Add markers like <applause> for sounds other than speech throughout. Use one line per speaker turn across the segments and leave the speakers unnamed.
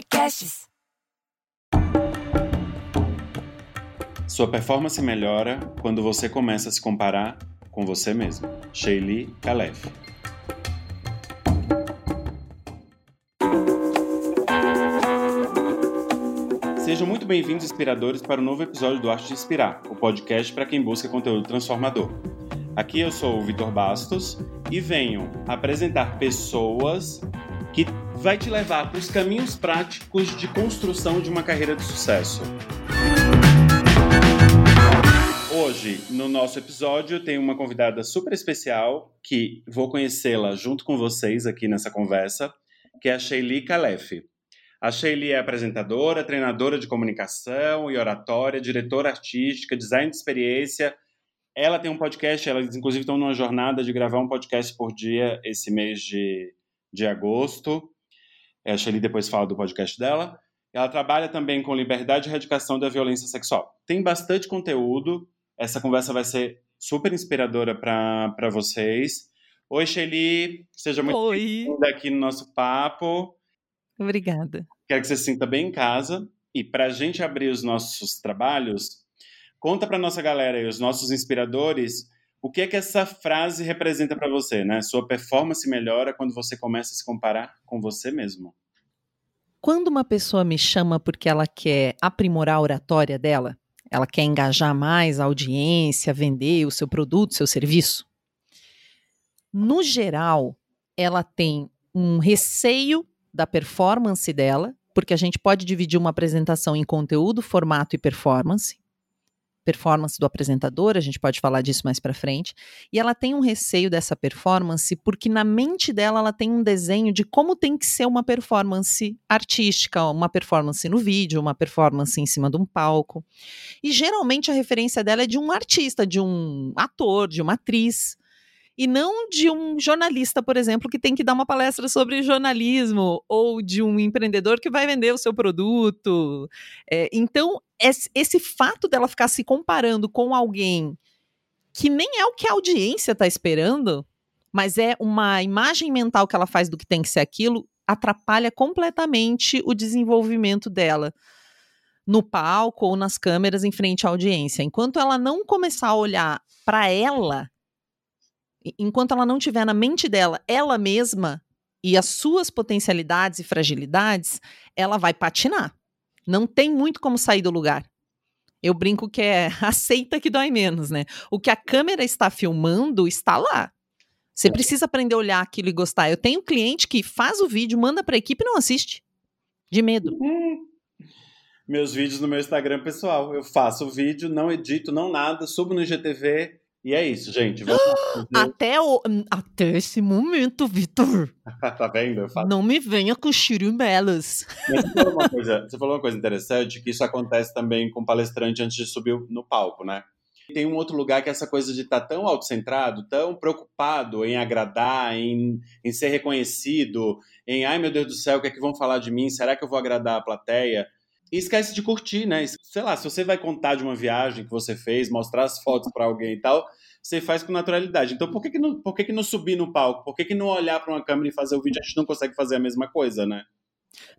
Podcasts.
Sua performance melhora quando você começa a se comparar com você mesmo. Sheili Kalef. Sejam muito bem-vindos, inspiradores, para o um novo episódio do Arte de Inspirar, o podcast para quem busca conteúdo transformador. Aqui eu sou o Vitor Bastos e venho apresentar pessoas que vai te levar para os caminhos práticos de construção de uma carreira de sucesso. Hoje, no nosso episódio, tenho uma convidada super especial que vou conhecê-la junto com vocês aqui nessa conversa, que é a Sheili Kalef. A Sheili é apresentadora, treinadora de comunicação e oratória, diretora artística, design de experiência. Ela tem um podcast, elas inclusive estão numa jornada de gravar um podcast por dia esse mês de, de agosto. A Sheili depois fala do podcast dela. Ela trabalha também com liberdade e erradicação da violência sexual. Tem bastante conteúdo. Essa conversa vai ser super inspiradora para vocês. Oi, Shelly. Seja muito bem-vinda aqui no nosso papo.
Obrigada.
Quero que você se sinta bem em casa. E para a gente abrir os nossos trabalhos, conta para nossa galera e os nossos inspiradores o que é que essa frase representa para você, né? Sua performance melhora quando você começa a se comparar com você mesmo.
Quando uma pessoa me chama porque ela quer aprimorar a oratória dela, ela quer engajar mais a audiência, vender o seu produto, seu serviço, no geral, ela tem um receio da performance dela, porque a gente pode dividir uma apresentação em conteúdo, formato e performance. Performance do apresentador, a gente pode falar disso mais para frente. E ela tem um receio dessa performance porque na mente dela ela tem um desenho de como tem que ser uma performance artística, uma performance no vídeo, uma performance em cima de um palco. E geralmente a referência dela é de um artista, de um ator, de uma atriz e não de um jornalista, por exemplo, que tem que dar uma palestra sobre jornalismo, ou de um empreendedor que vai vender o seu produto. É, então, esse fato dela ficar se comparando com alguém que nem é o que a audiência está esperando, mas é uma imagem mental que ela faz do que tem que ser aquilo, atrapalha completamente o desenvolvimento dela no palco ou nas câmeras em frente à audiência. Enquanto ela não começar a olhar para ela enquanto ela não tiver na mente dela ela mesma e as suas potencialidades e fragilidades, ela vai patinar. Não tem muito como sair do lugar. Eu brinco que é <laughs> aceita que dói menos, né? O que a câmera está filmando está lá. Você é. precisa aprender a olhar aquilo e gostar. Eu tenho um cliente que faz o vídeo, manda para a equipe e não assiste. De medo. Hum.
Meus vídeos no meu Instagram pessoal. Eu faço o vídeo, não edito, não nada, subo no IGTV, e é isso, gente.
Até, o, hum, até esse momento, Vitor. <laughs>
tá vendo?
Não me venha com chirimelas.
Você falou, uma coisa, você falou uma coisa interessante, que isso acontece também com palestrante antes de subir no palco, né? Tem um outro lugar que é essa coisa de estar tá tão autocentrado, tão preocupado em agradar, em, em ser reconhecido, em ai meu Deus do céu, o que é que vão falar de mim? Será que eu vou agradar a plateia? E esquece de curtir, né? Sei lá, se você vai contar de uma viagem que você fez, mostrar as fotos para alguém e tal, você faz com naturalidade. Então, por que, que, não, por que, que não subir no palco? Por que, que não olhar para uma câmera e fazer o vídeo? A gente não consegue fazer a mesma coisa, né?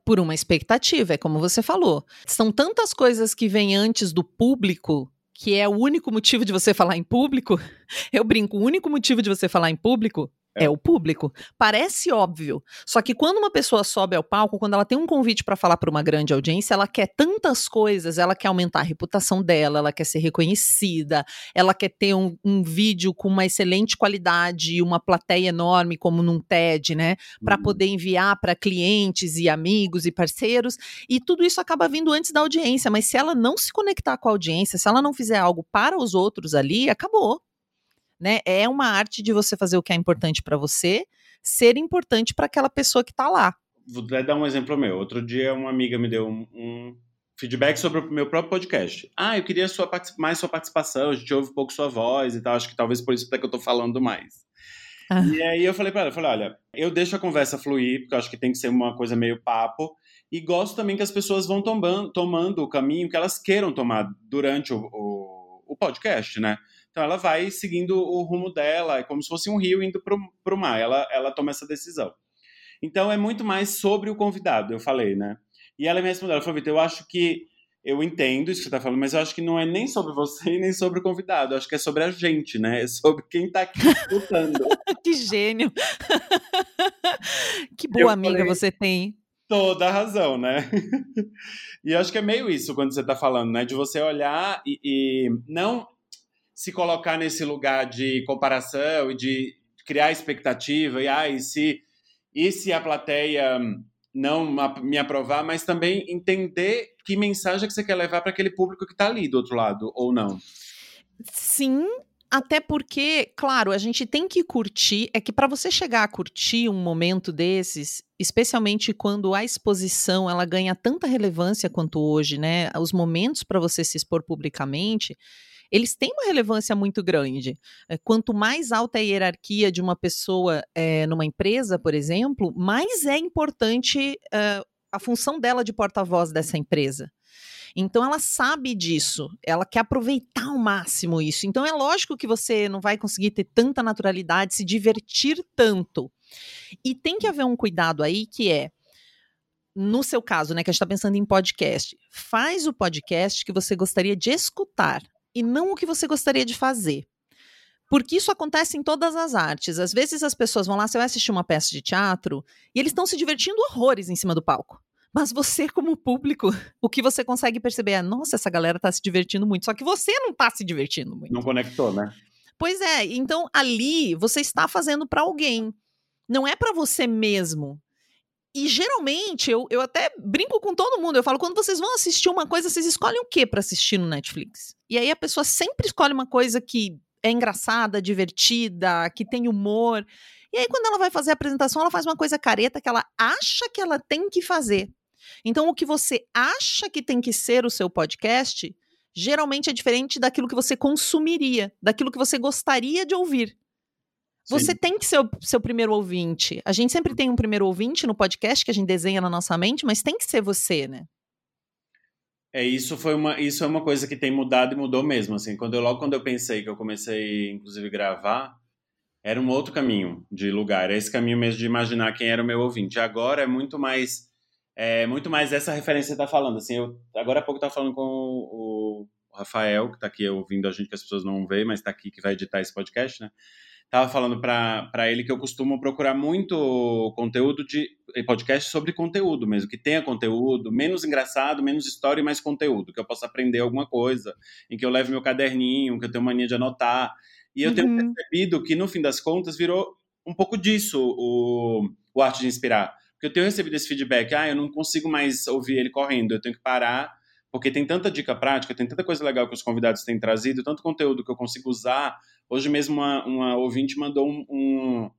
Por uma expectativa, é como você falou. São tantas coisas que vêm antes do público que é o único motivo de você falar em público. <laughs> Eu brinco, o único motivo de você falar em público é. é. o público. Parece óbvio. Só que quando uma pessoa sobe ao palco, quando ela tem um convite para falar para uma grande audiência, ela quer tantas coisas, ela quer aumentar a reputação dela, ela quer ser reconhecida, ela quer ter um, um vídeo com uma excelente qualidade, uma plateia enorme, como num TED, né? Para uhum. poder enviar para clientes e amigos e parceiros. E tudo isso acaba vindo antes da audiência. Mas se ela não se conectar com a audiência, se ela não fizer algo para os outros ali, acabou né? É uma arte de você fazer o que é importante para você, ser importante para aquela pessoa que está lá.
Vou dar um exemplo meu. Outro dia uma amiga me deu um, um feedback sobre o meu próprio podcast. Ah, eu queria sua, mais sua participação, a gente ouve um pouco sua voz e tal, acho que talvez por isso até que eu tô falando mais. Ah. E aí eu falei para ela, eu falei, olha, eu deixo a conversa fluir, porque eu acho que tem que ser uma coisa meio papo, e gosto também que as pessoas vão tomando, tomando o caminho que elas queiram tomar durante o, o, o podcast, né? Então ela vai seguindo o rumo dela, é como se fosse um rio indo para o mar. Ela, ela toma essa decisão. Então é muito mais sobre o convidado, eu falei, né? E ela me respondeu, ela falou, Vitor, eu acho que eu entendo isso que você está falando, mas eu acho que não é nem sobre você nem sobre o convidado. Eu acho que é sobre a gente, né? É sobre quem está aqui escutando. <laughs>
que gênio! que boa eu amiga você tem.
Toda a razão, né? <laughs> e eu acho que é meio isso quando você está falando, né? De você olhar e, e não se colocar nesse lugar de comparação e de criar expectativa e, ah, e se, e se a plateia não me aprovar, mas também entender que mensagem que você quer levar para aquele público que está ali do outro lado, ou não.
Sim, até porque, claro, a gente tem que curtir. É que para você chegar a curtir um momento desses, especialmente quando a exposição ela ganha tanta relevância quanto hoje, né? Os momentos para você se expor publicamente, eles têm uma relevância muito grande. Eh, quanto mais alta é a hierarquia de uma pessoa é, numa empresa, por exemplo, mais é importante uh, a função dela de porta-voz dessa empresa. Então ela sabe disso, ela quer aproveitar ao máximo isso. Então é lógico que você não vai conseguir ter tanta naturalidade, se divertir tanto. E tem que haver um cuidado aí que é no seu caso, né, que a gente está pensando em podcast, faz o podcast que você gostaria de escutar e não o que você gostaria de fazer. Porque isso acontece em todas as artes. Às vezes as pessoas vão lá, você vai assistir uma peça de teatro e eles estão se divertindo horrores em cima do palco. Mas você, como público, <laughs> o que você consegue perceber é: nossa, essa galera tá se divertindo muito. Só que você não tá se divertindo muito.
Não conectou, né?
Pois é. Então ali você está fazendo para alguém. Não é para você mesmo. E geralmente, eu, eu até brinco com todo mundo. Eu falo, quando vocês vão assistir uma coisa, vocês escolhem o que para assistir no Netflix? E aí a pessoa sempre escolhe uma coisa que é engraçada, divertida, que tem humor. E aí, quando ela vai fazer a apresentação, ela faz uma coisa careta que ela acha que ela tem que fazer. Então, o que você acha que tem que ser o seu podcast, geralmente é diferente daquilo que você consumiria, daquilo que você gostaria de ouvir. Você Sim. tem que ser o seu primeiro ouvinte. A gente sempre tem um primeiro ouvinte no podcast que a gente desenha na nossa mente, mas tem que ser você, né?
É, isso foi uma, isso é uma coisa que tem mudado e mudou mesmo, assim. Quando eu, logo quando eu pensei que eu comecei, inclusive, gravar, era um outro caminho de lugar. Era esse caminho mesmo de imaginar quem era o meu ouvinte. Agora é muito mais, é muito mais essa referência que você tá falando, assim. Eu, agora há pouco eu tava falando com o, o Rafael, que está aqui ouvindo a gente, que as pessoas não veem, mas está aqui, que vai editar esse podcast, né? Tava falando para ele que eu costumo procurar muito conteúdo de podcast sobre conteúdo mesmo, que tenha conteúdo, menos engraçado, menos história e mais conteúdo, que eu possa aprender alguma coisa, em que eu leve meu caderninho, que eu tenho mania de anotar. E eu uhum. tenho percebido que, no fim das contas, virou um pouco disso o, o Arte de Inspirar. Porque eu tenho recebido esse feedback, ah, eu não consigo mais ouvir ele correndo, eu tenho que parar, porque tem tanta dica prática, tem tanta coisa legal que os convidados têm trazido, tanto conteúdo que eu consigo usar Hoje mesmo uma, uma ouvinte mandou um, um,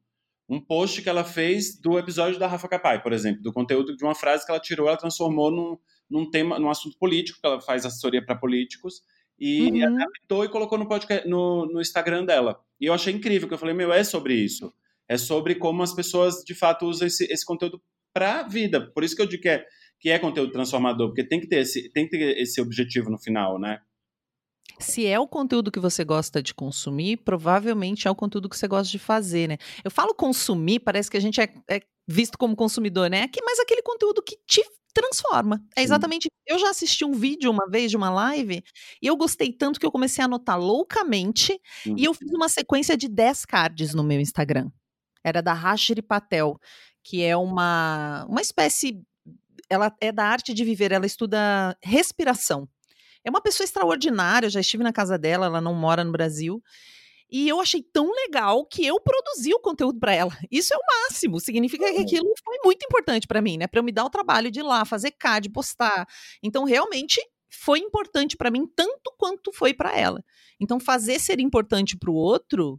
um, post que ela fez do episódio da Rafa Capai, por exemplo, do conteúdo de uma frase que ela tirou, ela transformou num, num tema, num assunto político, que ela faz assessoria para políticos, e uhum. adaptou e colocou no, podcast, no, no Instagram dela. E eu achei incrível, que eu falei, meu, é sobre isso. É sobre como as pessoas, de fato, usam esse, esse conteúdo para a vida. Por isso que eu digo que é, que é conteúdo transformador, porque tem que ter esse, tem que ter esse objetivo no final, né?
Se é o conteúdo que você gosta de consumir, provavelmente é o conteúdo que você gosta de fazer, né? Eu falo consumir, parece que a gente é, é visto como consumidor, né? Mas aquele conteúdo que te transforma. É exatamente. Eu já assisti um vídeo uma vez de uma live e eu gostei tanto que eu comecei a anotar loucamente uhum. e eu fiz uma sequência de 10 cards no meu Instagram. Era da Rashri Patel, que é uma, uma espécie. Ela é da arte de viver, ela estuda respiração. É uma pessoa extraordinária, eu já estive na casa dela, ela não mora no Brasil. E eu achei tão legal que eu produzi o conteúdo para ela. <laughs> Isso é o máximo. Significa que aquilo foi muito importante para mim, né? Para eu me dar o trabalho de ir lá, fazer card, postar. Então, realmente foi importante para mim tanto quanto foi para ela. Então, fazer ser importante para o outro,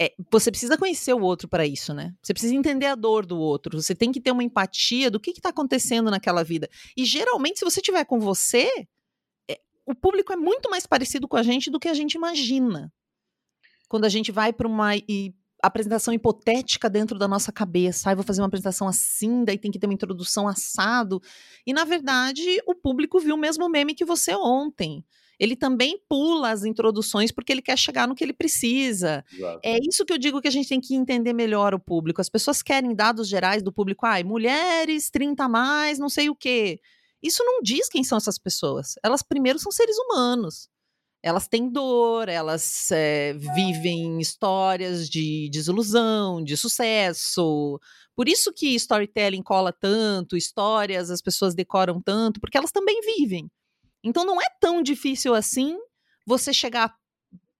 é, você precisa conhecer o outro para isso, né? Você precisa entender a dor do outro. Você tem que ter uma empatia do que está acontecendo naquela vida. E geralmente, se você tiver com você, o público é muito mais parecido com a gente do que a gente imagina. Quando a gente vai para uma e, apresentação hipotética dentro da nossa cabeça, vou fazer uma apresentação assim, daí tem que ter uma introdução assado. E na verdade, o público viu o mesmo meme que você ontem. Ele também pula as introduções porque ele quer chegar no que ele precisa. Exato. É isso que eu digo que a gente tem que entender melhor o público. As pessoas querem dados gerais do público, ai, mulheres, 30 a mais, não sei o quê. Isso não diz quem são essas pessoas. Elas primeiro são seres humanos. Elas têm dor, elas é, vivem histórias de desilusão, de sucesso. Por isso que storytelling cola tanto, histórias as pessoas decoram tanto, porque elas também vivem. Então não é tão difícil assim você chegar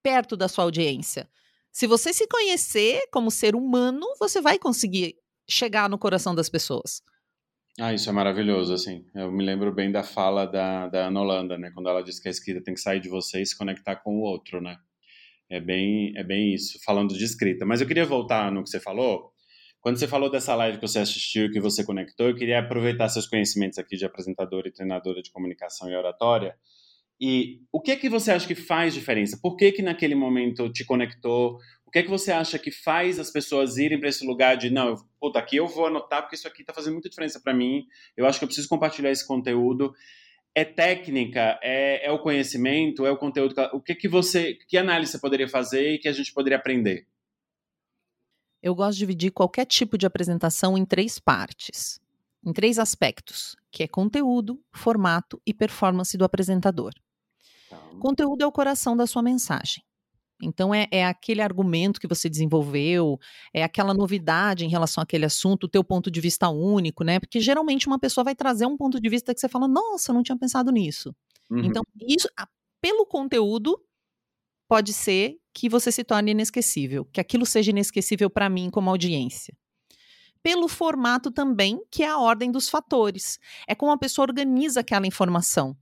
perto da sua audiência. Se você se conhecer como ser humano, você vai conseguir chegar no coração das pessoas.
Ah, isso é maravilhoso, assim. Eu me lembro bem da fala da, da Ana Holanda, né? Quando ela diz que a escrita tem que sair de você e se conectar com o outro, né? É bem, é bem isso, falando de escrita. Mas eu queria voltar no que você falou. Quando você falou dessa live que você assistiu, que você conectou, eu queria aproveitar seus conhecimentos aqui de apresentadora e treinadora de comunicação e oratória e o que é que você acha que faz diferença? Por que que naquele momento te conectou? O que é que você acha que faz as pessoas irem para esse lugar de não, puta, aqui eu vou anotar porque isso aqui está fazendo muita diferença para mim. Eu acho que eu preciso compartilhar esse conteúdo. É técnica, é, é o conhecimento, é o conteúdo. O que que você, que análise você poderia fazer e que a gente poderia aprender?
Eu gosto de dividir qualquer tipo de apresentação em três partes, em três aspectos, que é conteúdo, formato e performance do apresentador. Conteúdo é o coração da sua mensagem. Então, é, é, aquele argumento que você desenvolveu, é aquela novidade em relação àquele assunto, o teu ponto de vista único, né? Porque geralmente uma pessoa vai trazer um ponto de vista que você fala, nossa, eu não tinha pensado nisso. Uhum. Então, isso, pelo conteúdo, pode ser que você se torne inesquecível, que aquilo seja inesquecível para mim como audiência pelo formato também, que é a ordem dos fatores. É como a pessoa organiza aquela informação.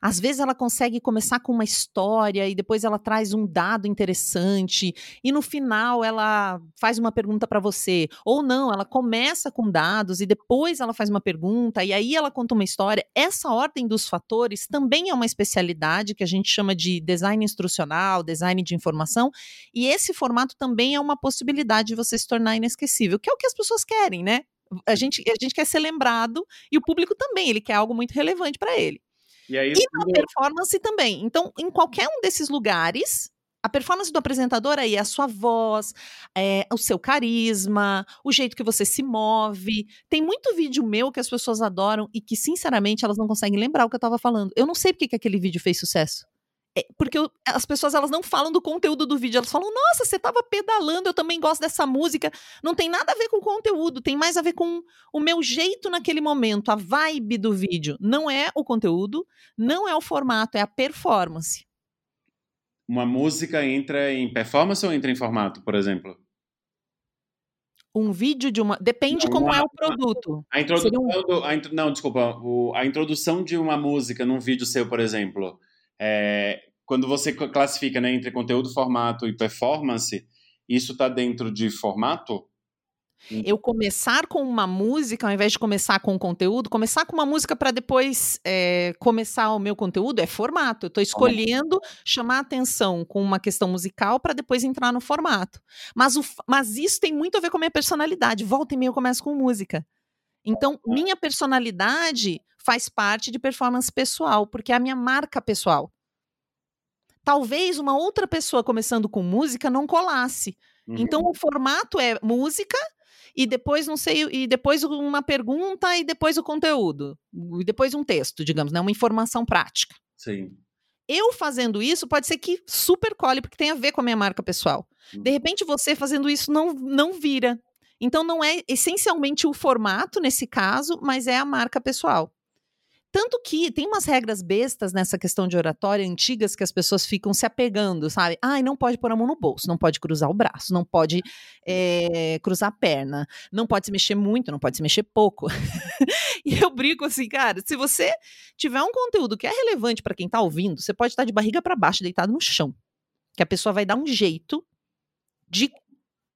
Às vezes ela consegue começar com uma história e depois ela traz um dado interessante e no final ela faz uma pergunta para você. Ou não, ela começa com dados e depois ela faz uma pergunta e aí ela conta uma história. Essa ordem dos fatores também é uma especialidade que a gente chama de design instrucional, design de informação, e esse formato também é uma possibilidade de você se tornar inesquecível, que é o que as pessoas querem, né? A gente, a gente quer ser lembrado e o público também, ele quer algo muito relevante para ele. E, aí, e na performance também. Então, em qualquer um desses lugares, a performance do apresentador aí é a sua voz, é, o seu carisma, o jeito que você se move. Tem muito vídeo meu que as pessoas adoram e que, sinceramente, elas não conseguem lembrar o que eu estava falando. Eu não sei porque que aquele vídeo fez sucesso. É, porque eu, as pessoas elas não falam do conteúdo do vídeo, elas falam: "Nossa, você estava pedalando, eu também gosto dessa música". Não tem nada a ver com o conteúdo, tem mais a ver com o meu jeito naquele momento, a vibe do vídeo. Não é o conteúdo, não é o formato, é a performance.
Uma música entra em performance ou entra em formato, por exemplo?
Um vídeo de uma. Depende não, como uma, é o produto.
A introdução um... do, a, não, desculpa. O, a introdução de uma música num vídeo seu, por exemplo é, quando você classifica né, entre conteúdo, formato e performance, isso está dentro de formato?
Eu começar com uma música, ao invés de começar com o conteúdo, começar com uma música para depois é, começar o meu conteúdo é formato. Eu estou escolhendo chamar atenção com uma questão musical para depois entrar no formato. Mas, o, mas isso tem muito a ver com a minha personalidade. Volta e meia eu começo com música. Então, minha personalidade faz parte de performance pessoal, porque é a minha marca pessoal. Talvez uma outra pessoa começando com música não colasse. Uhum. Então, o formato é música e depois não sei, e depois uma pergunta e depois o conteúdo, e depois um texto, digamos, né, uma informação prática.
Sim.
Eu fazendo isso pode ser que super cole porque tem a ver com a minha marca pessoal. Uhum. De repente você fazendo isso não não vira, então, não é essencialmente o formato nesse caso, mas é a marca pessoal. Tanto que tem umas regras bestas nessa questão de oratória antigas que as pessoas ficam se apegando, sabe? Ai, não pode pôr a mão no bolso, não pode cruzar o braço, não pode é, cruzar a perna, não pode se mexer muito, não pode se mexer pouco. <laughs> e eu brinco assim, cara, se você tiver um conteúdo que é relevante para quem tá ouvindo, você pode estar de barriga para baixo, deitado no chão. Que a pessoa vai dar um jeito de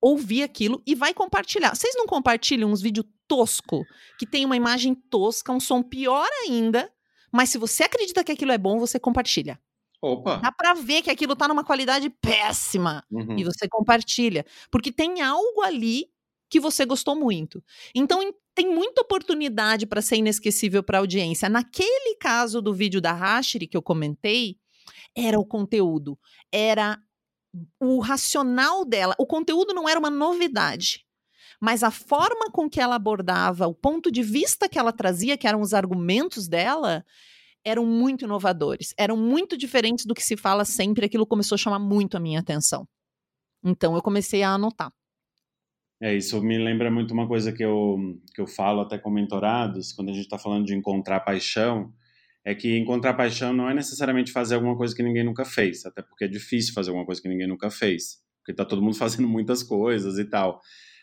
ouvir aquilo e vai compartilhar. Vocês não compartilham uns vídeos tosco, que tem uma imagem tosca, um som pior ainda, mas se você acredita que aquilo é bom, você compartilha.
Opa.
Dá pra ver que aquilo tá numa qualidade péssima uhum. e você compartilha, porque tem algo ali que você gostou muito. Então tem muita oportunidade para ser inesquecível para a audiência. Naquele caso do vídeo da Rashiri que eu comentei, era o conteúdo, era o racional dela, o conteúdo não era uma novidade, mas a forma com que ela abordava, o ponto de vista que ela trazia, que eram os argumentos dela, eram muito inovadores, eram muito diferentes do que se fala sempre. Aquilo começou a chamar muito a minha atenção. Então eu comecei a anotar.
É, isso me lembra muito uma coisa que eu, que eu falo até com mentorados, quando a gente está falando de encontrar paixão, é que encontrar paixão não é necessariamente fazer alguma coisa que ninguém nunca fez, até porque é difícil fazer alguma coisa que ninguém nunca fez, porque está todo mundo <laughs> fazendo muitas coisas e tal.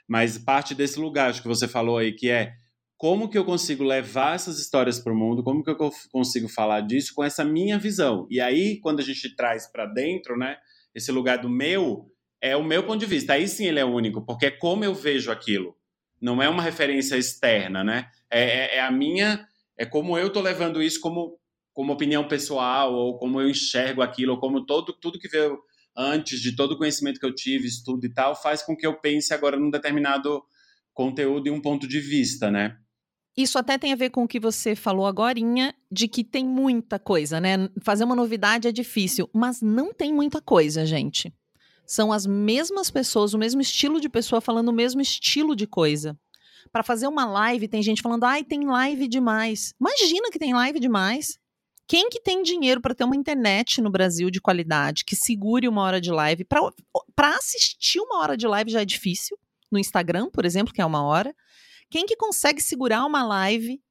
Mas parte desse lugar, acho que você falou aí, que é como que eu consigo levar essas histórias para o mundo, como que eu consigo falar disso com essa minha visão. E aí, quando a gente traz para dentro, né, esse lugar do meu, é o meu ponto de vista. Aí sim ele é único, porque é como eu vejo aquilo. Não é uma referência externa, né? É, é, é a minha, é como eu tô levando isso como, como opinião pessoal, ou como eu enxergo aquilo, ou como todo, tudo que veio antes de todo o conhecimento que eu tive, estudo e tal, faz com que eu pense agora num determinado conteúdo e um ponto de vista, né?
Isso até tem a ver com o que você falou agora, de que tem muita coisa, né? Fazer uma novidade é difícil, mas não tem muita coisa, gente. São as mesmas pessoas, o mesmo estilo de pessoa falando o mesmo estilo de coisa. Para fazer uma live, tem gente falando, ai, tem live demais. Imagina que tem live demais. Quem que tem dinheiro para ter uma internet no Brasil de qualidade, que segure uma hora de live? Para assistir uma hora de live já é difícil. No Instagram, por exemplo, que é uma hora. Quem que consegue segurar uma live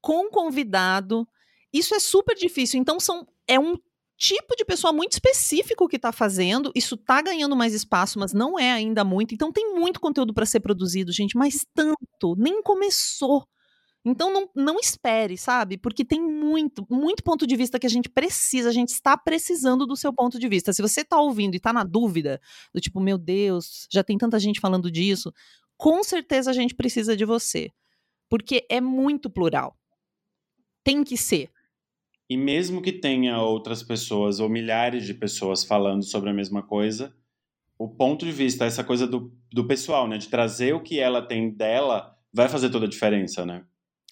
com convidado? Isso é super difícil. Então, são, é um tipo de pessoa muito específico que está fazendo. Isso está ganhando mais espaço, mas não é ainda muito. Então tem muito conteúdo para ser produzido, gente, mas tanto, nem começou. Então não, não espere, sabe? Porque tem muito, muito ponto de vista que a gente precisa, a gente está precisando do seu ponto de vista. Se você está ouvindo e está na dúvida, do tipo, meu Deus, já tem tanta gente falando disso, com certeza a gente precisa de você. Porque é muito plural. Tem que ser.
E mesmo que tenha outras pessoas ou milhares de pessoas falando sobre a mesma coisa, o ponto de vista, essa coisa do, do pessoal, né? De trazer o que ela tem dela, vai fazer toda a diferença, né?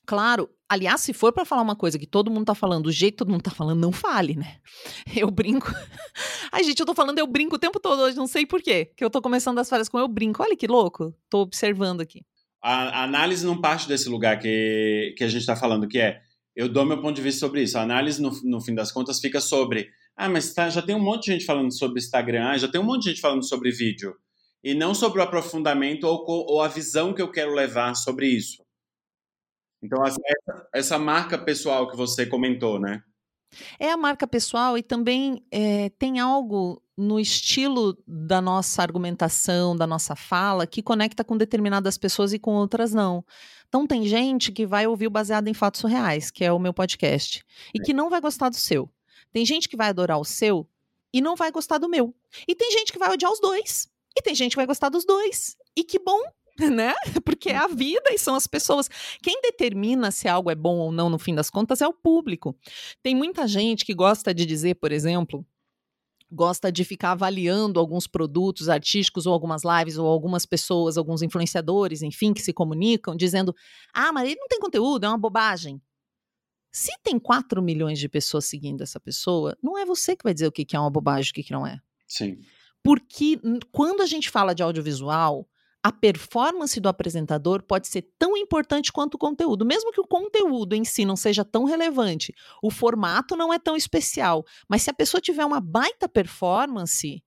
Claro. Aliás, se for para falar uma coisa que todo mundo tá falando, do jeito que todo mundo tá falando, não fale, né? <laughs> Eu brinco. <laughs> Ai, gente, eu tô falando eu brinco o tempo todo hoje, não sei por quê. Que eu tô começando as falhas com eu brinco. Olha que louco. Tô observando aqui.
A, a análise não parte desse lugar que, que a gente tá falando, que é eu dou meu ponto de vista sobre isso. A análise, no, no fim das contas, fica sobre: ah, mas tá, já tem um monte de gente falando sobre Instagram, ah, já tem um monte de gente falando sobre vídeo. E não sobre o aprofundamento ou, ou a visão que eu quero levar sobre isso. Então, essa, essa marca pessoal que você comentou, né?
É a marca pessoal e também é, tem algo no estilo da nossa argumentação, da nossa fala, que conecta com determinadas pessoas e com outras não. Então tem gente que vai ouvir o baseado em fatos reais, que é o meu podcast, e que não vai gostar do seu. Tem gente que vai adorar o seu e não vai gostar do meu. E tem gente que vai odiar os dois. E tem gente que vai gostar dos dois. E que bom, <laughs> né? Porque é a vida e são as pessoas. Quem determina se algo é bom ou não, no fim das contas, é o público. Tem muita gente que gosta de dizer, por exemplo, gosta de ficar avaliando alguns produtos artísticos ou algumas lives ou algumas pessoas, alguns influenciadores, enfim, que se comunicam, dizendo: ah, mas ele não tem conteúdo, é uma bobagem. Se tem 4 milhões de pessoas seguindo essa pessoa, não é você que vai dizer o que é uma bobagem e o que não é.
Sim.
Porque quando a gente fala de audiovisual, a performance do apresentador pode ser tão importante quanto o conteúdo. Mesmo que o conteúdo em si não seja tão relevante, o formato não é tão especial. Mas se a pessoa tiver uma baita performance,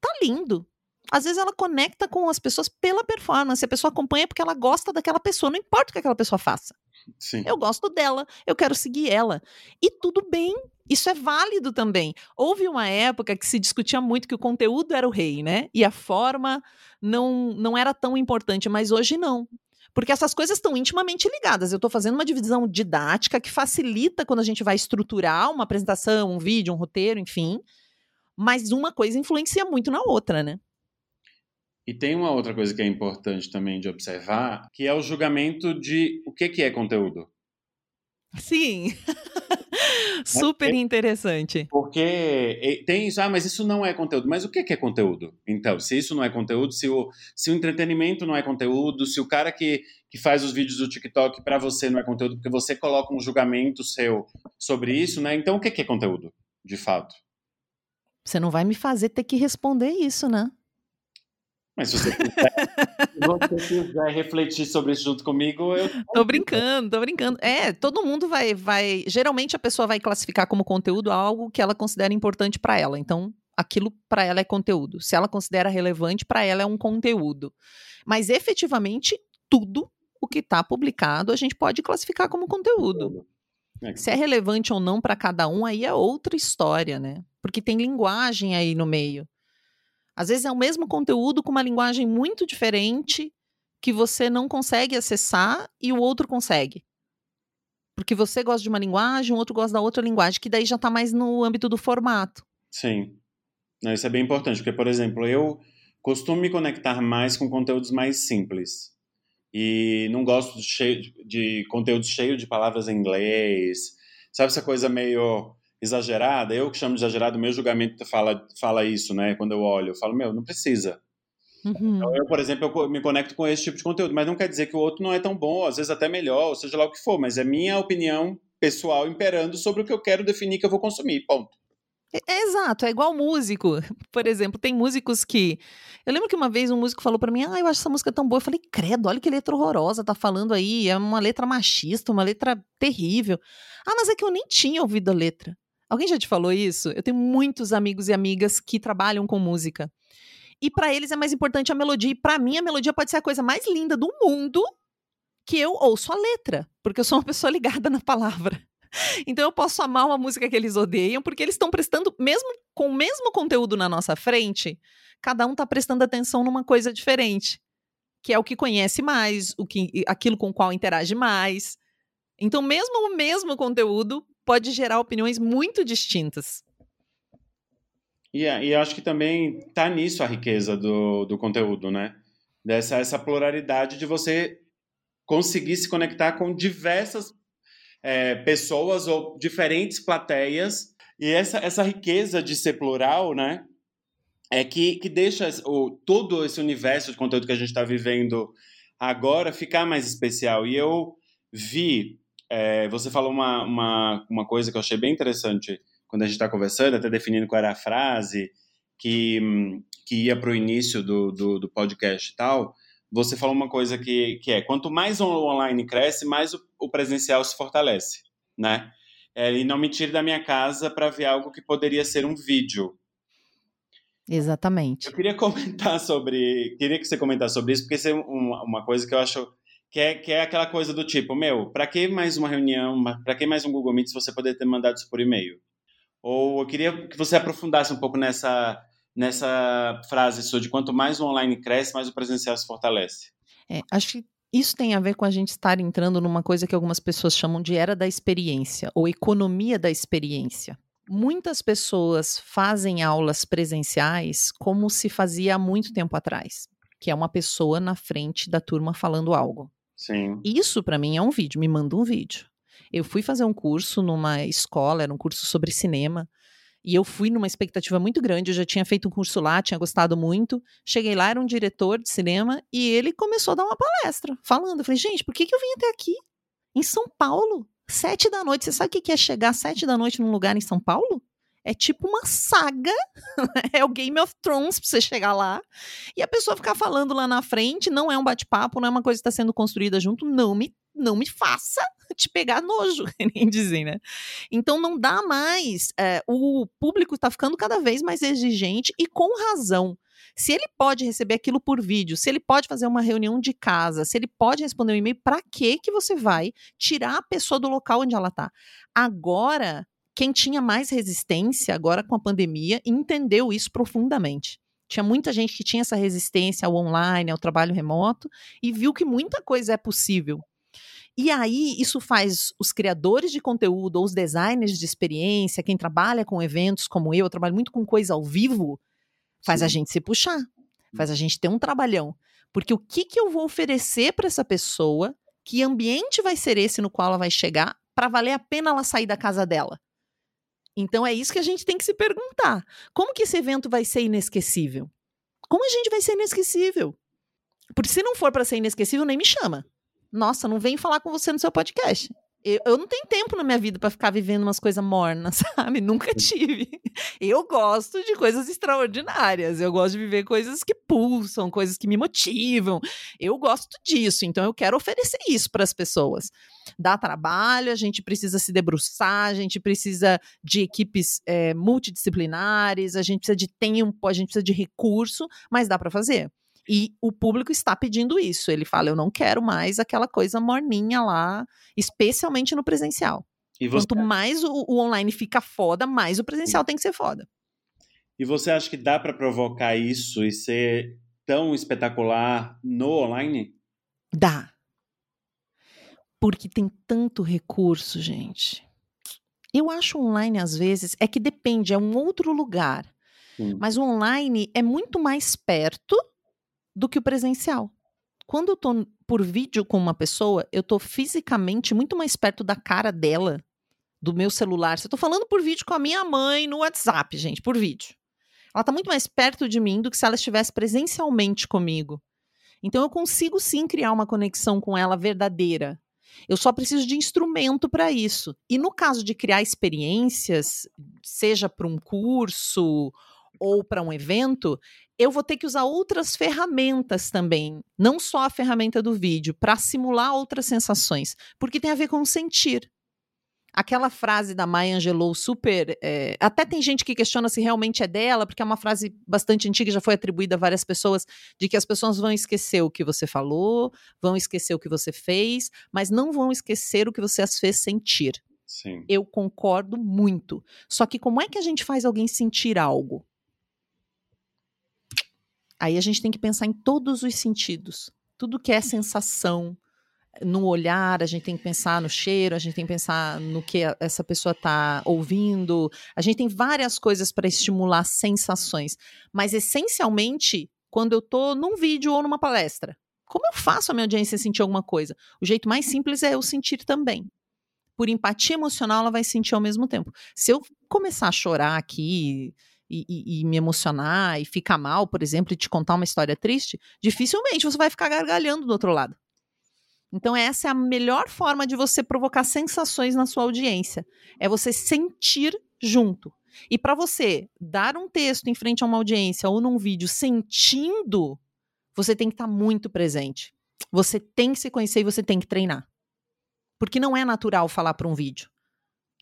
tá lindo. Às vezes ela conecta com as pessoas pela performance. A pessoa acompanha porque ela gosta daquela pessoa, não importa o que aquela pessoa faça.
Sim.
Eu gosto dela, eu quero seguir ela. E tudo bem, isso é válido também. Houve uma época que se discutia muito que o conteúdo era o rei, né? E a forma não, não era tão importante, mas hoje não. Porque essas coisas estão intimamente ligadas. Eu estou fazendo uma divisão didática que facilita quando a gente vai estruturar uma apresentação, um vídeo, um roteiro, enfim. Mas uma coisa influencia muito na outra, né?
E tem uma outra coisa que é importante também de observar, que é o julgamento de o que, que é conteúdo.
Sim. <laughs> Super interessante.
Porque tem isso, ah, mas isso não é conteúdo. Mas o que é conteúdo? Então, se isso não é conteúdo, se o, se o entretenimento não é conteúdo, se o cara que, que faz os vídeos do TikTok para você não é conteúdo, porque você coloca um julgamento seu sobre isso, né? Então, o que é conteúdo, de fato?
Você não vai me fazer ter que responder isso, né?
Mas se você quiser, <laughs> você quiser refletir sobre isso junto comigo, eu.
Tô brincando, tô brincando. É, todo mundo vai, vai. Geralmente a pessoa vai classificar como conteúdo algo que ela considera importante para ela. Então, aquilo para ela é conteúdo. Se ela considera relevante, para ela é um conteúdo. Mas efetivamente, tudo o que está publicado a gente pode classificar como conteúdo. É. Se é relevante ou não para cada um, aí é outra história, né? Porque tem linguagem aí no meio. Às vezes é o mesmo conteúdo com uma linguagem muito diferente que você não consegue acessar e o outro consegue. Porque você gosta de uma linguagem, o outro gosta da outra linguagem, que daí já está mais no âmbito do formato.
Sim. Isso é bem importante, porque, por exemplo, eu costumo me conectar mais com conteúdos mais simples. E não gosto de, cheio, de de palavras em inglês. Sabe essa coisa meio exagerada, eu que chamo de exagerado, meu julgamento fala, fala isso, né? Quando eu olho, eu falo, meu, não precisa. Uhum. Então, eu, por exemplo, eu me conecto com esse tipo de conteúdo, mas não quer dizer que o outro não é tão bom, às vezes até melhor, ou seja lá o que for, mas é minha opinião pessoal imperando sobre o que eu quero definir que eu vou consumir, ponto.
É, exato, é igual músico. <laughs> Por exemplo, tem músicos que. Eu lembro que uma vez um músico falou para mim: Ah, eu acho essa música tão boa. Eu falei: Credo, olha que letra horrorosa, tá falando aí. É uma letra machista, uma letra terrível. Ah, mas é que eu nem tinha ouvido a letra. Alguém já te falou isso? Eu tenho muitos amigos e amigas que trabalham com música. E para eles é mais importante a melodia. E para mim, a melodia pode ser a coisa mais linda do mundo que eu ouço a letra, porque eu sou uma <laughs> pessoa ligada na palavra. <laughs> Então eu posso amar uma música que eles odeiam, porque eles estão prestando, mesmo com o mesmo conteúdo na nossa frente, cada um está prestando atenção numa coisa diferente, que é o que conhece mais, o que, aquilo com o qual interage mais. Então, mesmo o mesmo conteúdo pode gerar opiniões muito distintas.
E, e acho que também está nisso a riqueza do, do conteúdo, né? Dessa essa pluralidade de você conseguir se conectar com diversas é, pessoas ou diferentes plateias. E essa, essa riqueza de ser plural, né? É que, que deixa o, todo esse universo de conteúdo que a gente está vivendo agora ficar mais especial. E eu vi é, você falou uma, uma, uma coisa que eu achei bem interessante quando a gente está conversando, até definindo qual era a frase que, que ia para o início do, do, do, podcast e tal. Você falou uma coisa que, que é: quanto mais o online cresce, mais o, o presencial se fortalece, né? É, e não me tire da minha casa para ver algo que poderia ser um vídeo.
Exatamente.
Eu queria <laughs> comentar sobre. Queria que você comentasse sobre isso, porque isso é uma, uma coisa que eu acho que é, que é aquela coisa do tipo, meu, para que mais uma reunião, para que mais um Google Meet se você poder ter mandado isso por e-mail? Ou eu queria que você aprofundasse um pouco nessa, nessa frase sua de quanto mais o online cresce, mais o presencial se fortalece.
É, acho que isso tem a ver com a gente estar entrando numa coisa que algumas pessoas chamam de era da experiência, ou economia da experiência. Muitas pessoas fazem aulas presenciais como se fazia há muito tempo atrás, que é uma pessoa na frente da turma falando algo.
Sim.
Isso para mim é um vídeo, me manda um vídeo. Eu fui fazer um curso numa escola, era um curso sobre cinema, e eu fui numa expectativa muito grande, eu já tinha feito um curso lá, tinha gostado muito. Cheguei lá, era um diretor de cinema, e ele começou a dar uma palestra, falando. Eu falei, gente, por que, que eu vim até aqui? Em São Paulo, sete da noite. Você sabe o que é chegar sete da noite num lugar em São Paulo? É tipo uma saga, <laughs> é o Game of Thrones pra você chegar lá. E a pessoa ficar falando lá na frente, não é um bate-papo, não é uma coisa que está sendo construída junto, não me, não me faça <laughs> te pegar nojo, <laughs> nem dizem, né? Então não dá mais. É, o público está ficando cada vez mais exigente e com razão. Se ele pode receber aquilo por vídeo, se ele pode fazer uma reunião de casa, se ele pode responder um e-mail, para que que você vai tirar a pessoa do local onde ela está? Agora quem tinha mais resistência agora com a pandemia entendeu isso profundamente. Tinha muita gente que tinha essa resistência ao online, ao trabalho remoto e viu que muita coisa é possível. E aí, isso faz os criadores de conteúdo ou os designers de experiência, quem trabalha com eventos como eu, eu trabalho muito com coisa ao vivo, faz Sim. a gente se puxar, faz a gente ter um trabalhão. Porque o que, que eu vou oferecer para essa pessoa? Que ambiente vai ser esse no qual ela vai chegar para valer a pena ela sair da casa dela? Então é isso que a gente tem que se perguntar. Como que esse evento vai ser inesquecível? Como a gente vai ser inesquecível? Porque se não for para ser inesquecível, nem me chama. Nossa, não vem falar com você no seu podcast. Eu, eu não tenho tempo na minha vida para ficar vivendo umas coisas mornas, <laughs> sabe? Nunca tive. Eu gosto de coisas extraordinárias. Eu gosto de viver coisas que pulsam, coisas que me motivam. Eu gosto disso. Então eu quero oferecer isso para as pessoas. Dá trabalho, a gente precisa se debruçar, a gente precisa de equipes é, multidisciplinares, a gente precisa de tempo, a gente precisa de recurso, mas dá para fazer. E o público está pedindo isso. Ele fala: eu não quero mais aquela coisa morninha lá, especialmente no presencial. Quanto mais o, o, online fica foda, mais o presencial Sim. tem que ser foda.
E você acha que dá para provocar isso e ser tão espetacular no online?
Dá. Porque tem tanto recurso, gente. Eu acho online, às vezes, é que depende, é um outro lugar. Sim. Mas o online é muito mais perto do que o presencial. Quando eu tô por vídeo com uma pessoa, eu tô fisicamente muito mais perto da cara dela, do meu celular. Se eu tô falando por vídeo com a minha mãe no WhatsApp, gente, por vídeo. Ela tá muito mais perto de mim do que se ela estivesse presencialmente comigo. Então eu consigo sim criar uma conexão com ela verdadeira. Eu só preciso de instrumento para isso. E no caso de criar experiências, seja para um curso ou para um evento, eu vou ter que usar outras ferramentas também, não só a ferramenta do vídeo, para simular outras sensações, porque tem a ver com sentir. Aquela frase da Maya Angelou super. É, até tem gente que questiona se realmente é dela, porque é uma frase bastante antiga, já foi atribuída a várias pessoas, de que as pessoas vão esquecer o que você falou, vão esquecer o que você fez, mas não vão esquecer o que você as fez sentir.
Sim.
Eu concordo muito. Só que como é que a gente faz alguém sentir algo? Aí a gente tem que pensar em todos os sentidos. Tudo que é sensação, no olhar, a gente tem que pensar no cheiro, a gente tem que pensar no que essa pessoa está ouvindo. A gente tem várias coisas para estimular sensações. Mas, essencialmente, quando eu estou num vídeo ou numa palestra, como eu faço a minha audiência sentir alguma coisa? O jeito mais simples é eu sentir também. Por empatia emocional, ela vai sentir ao mesmo tempo. Se eu começar a chorar aqui, e, e, e, me emocionar e ficar mal, por exemplo, e te contar uma história triste, dificilmente você vai ficar gargalhando do outro lado. Então, essa é a melhor forma de você provocar sensações na sua audiência. É você sentir junto. E para você dar um texto em frente a uma audiência ou num vídeo sentindo, você tem que estar tá muito presente. Você tem que se conhecer e você tem que treinar. Porque não é natural falar para um vídeo.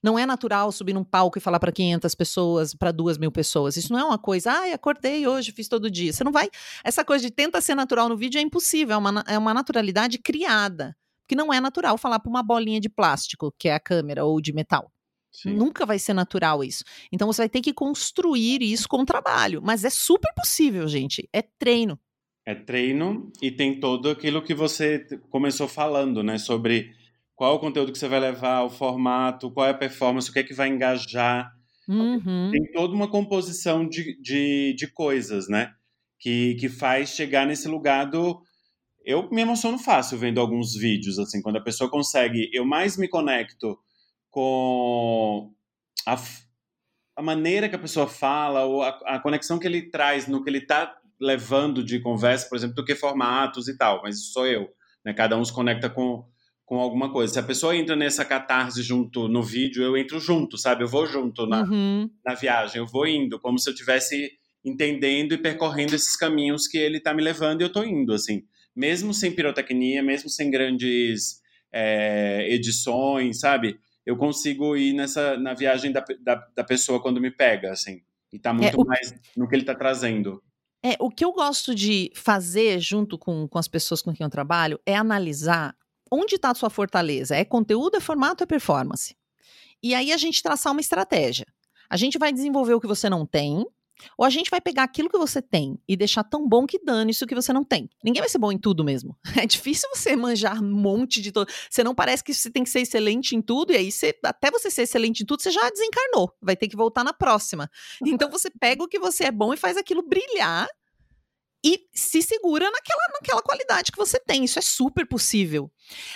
Não é natural subir num palco e falar para 500 pessoas, para 2 mil pessoas. Isso não é uma coisa, ai, ah, acordei hoje, fiz todo dia. Você não vai. Essa coisa de tenta ser natural no vídeo é impossível, é uma, é uma naturalidade criada. Porque não é natural falar para uma bolinha de plástico, que é a câmera, ou de metal. Sim. Nunca vai ser natural isso. Então você vai ter que construir isso com trabalho. Mas é super possível, gente. É treino.
É treino e tem todo aquilo que você começou falando, né? Sobre qual o conteúdo que você vai levar, o formato, qual é a performance, o que é que vai engajar.
Uhum.
Tem toda uma composição de, de, de, coisas, né? Que, que faz chegar nesse lugar do. Eu me emociono fácil vendo alguns vídeos, assim, quando a pessoa consegue. Eu mais me conecto com a, a maneira que a pessoa fala, ou a, a conexão que ele traz no que ele está levando de conversa, por exemplo, do que formatos e tal. Mas isso sou eu. Né? Cada um se conecta com, com alguma coisa. Se a pessoa entra nessa catarse junto no vídeo, eu entro junto, sabe? Eu vou junto na, uhum. na viagem, eu vou indo, como se eu tivesse entendendo e percorrendo esses caminhos que ele está me levando e eu estou indo, assim. Mesmo sem pirotecnia, mesmo sem grandes é, edições, sabe? Eu consigo ir nessa na viagem da, da, da pessoa quando me pega, assim. E tá muito é, o... mais no que ele está trazendo.
É, o que eu gosto de fazer junto com, com as pessoas com quem eu trabalho é analisar onde está a sua fortaleza? É conteúdo, é formato, é performance? E aí a gente traçar uma estratégia. A gente vai desenvolver o que você não tem, ou a gente vai pegar aquilo que você tem e deixar tão bom que dane isso que você não tem. Ninguém vai ser bom em tudo mesmo. <laughs> É difícil você manjar um monte de todo. Você não parece que você tem que ser excelente em tudo, e aí você, até você ser excelente em tudo, você já desencarnou. Vai ter que voltar na próxima. Então você pega o que você é bom e faz aquilo brilhar e se segura naquela, naquela qualidade que você tem. Isso é super possível.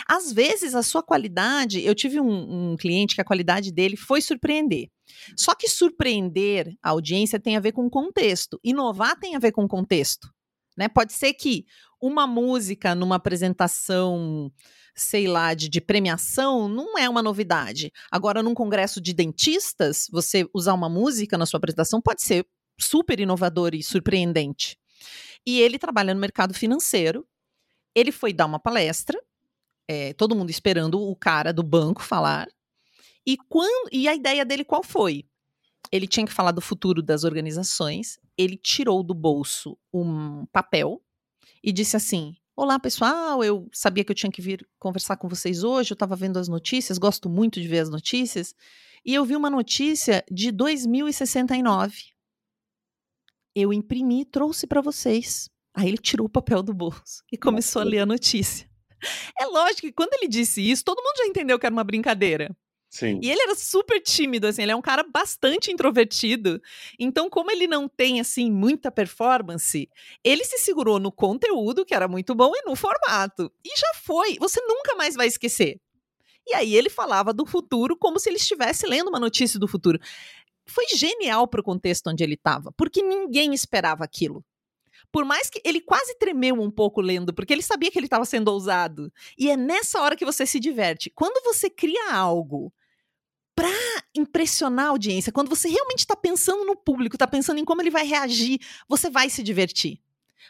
Às vezes, a sua qualidade. Eu tive um, um cliente que a qualidade dele foi surpreender. Só que surpreender a audiência tem a ver com contexto. Inovar tem a ver com contexto. Né? Pode ser que uma música numa apresentação sei lá, de, de, premiação, não é uma novidade. Agora, num congresso de dentistas, você usar uma música na sua apresentação pode ser super inovador e surpreendente. E ele trabalha no mercado financeiro. Ele foi dar uma palestra, é, todo mundo esperando o cara do banco falar. E, quando, e a ideia dele qual foi? Ele tinha que falar do futuro das organizações. Ele tirou do bolso um papel e disse assim: Olá, pessoal. Eu sabia que eu tinha que vir conversar com vocês hoje. Eu estava vendo as notícias, gosto muito de ver as notícias. E eu vi uma notícia de 2069 eu imprimi e trouxe para vocês. Aí ele tirou o papel do bolso e começou Nossa. a ler a notícia. É lógico que quando ele disse isso, todo mundo já entendeu que era uma brincadeira.
Sim.
E ele era super tímido, assim, ele é um cara bastante introvertido. Então, como ele não tem, assim, muita performance, ele se segurou no conteúdo, que era muito bom, e no formato. E já foi. Você nunca mais vai esquecer. E aí ele falava do futuro como se ele estivesse lendo uma notícia do futuro foi genial para o contexto onde ele estava, porque ninguém esperava aquilo. Por mais que ele quase tremeu um pouco lendo, porque ele sabia que ele estava sendo ousado. E é nessa hora que você se diverte. Quando você cria algo para impressionar a audiência, quando você realmente está pensando no público, está pensando em como ele vai reagir, você vai se divertir.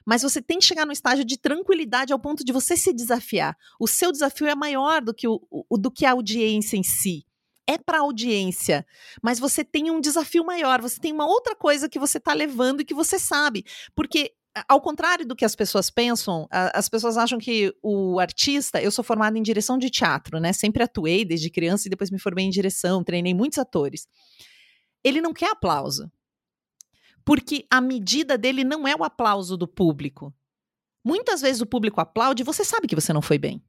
Mas você tem que chegar no estágio de tranquilidade ao ponto de você se desafiar. O seu desafio é maior do que, o, o do que a audiência em si é para audiência, mas você tem um desafio maior, você tem uma outra coisa que você está levando e que você sabe. Porque ao contrário do que as pessoas pensam, as pessoas acham que o artista, eu sou formada em direção de teatro, né? Sempre atuei desde criança e depois me formei em direção, treinei muitos atores. Ele não quer aplauso. Porque a medida dele não é o aplauso do público. Muitas vezes o público aplaude e você sabe que você não foi bem.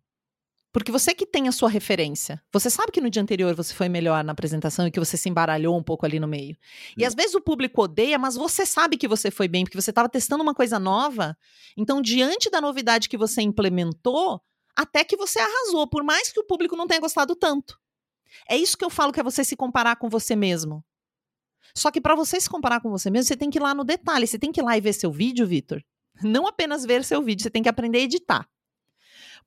Porque você que tem a sua referência, você sabe que no dia anterior você foi melhor na apresentação e que você se embaralhou um pouco ali no meio. E às vezes o público odeia, mas você sabe que você foi bem, porque você estava testando uma coisa nova. Então, diante da novidade que você implementou, até que você arrasou, por mais que o público não tenha gostado tanto. É isso que eu falo que é você se comparar com você mesmo. Só que para você se comparar com você mesmo, você tem que ir lá no detalhe, você tem que ir lá e ver seu vídeo, Vitor. <laughs> Não apenas ver seu vídeo, você tem que aprender a editar.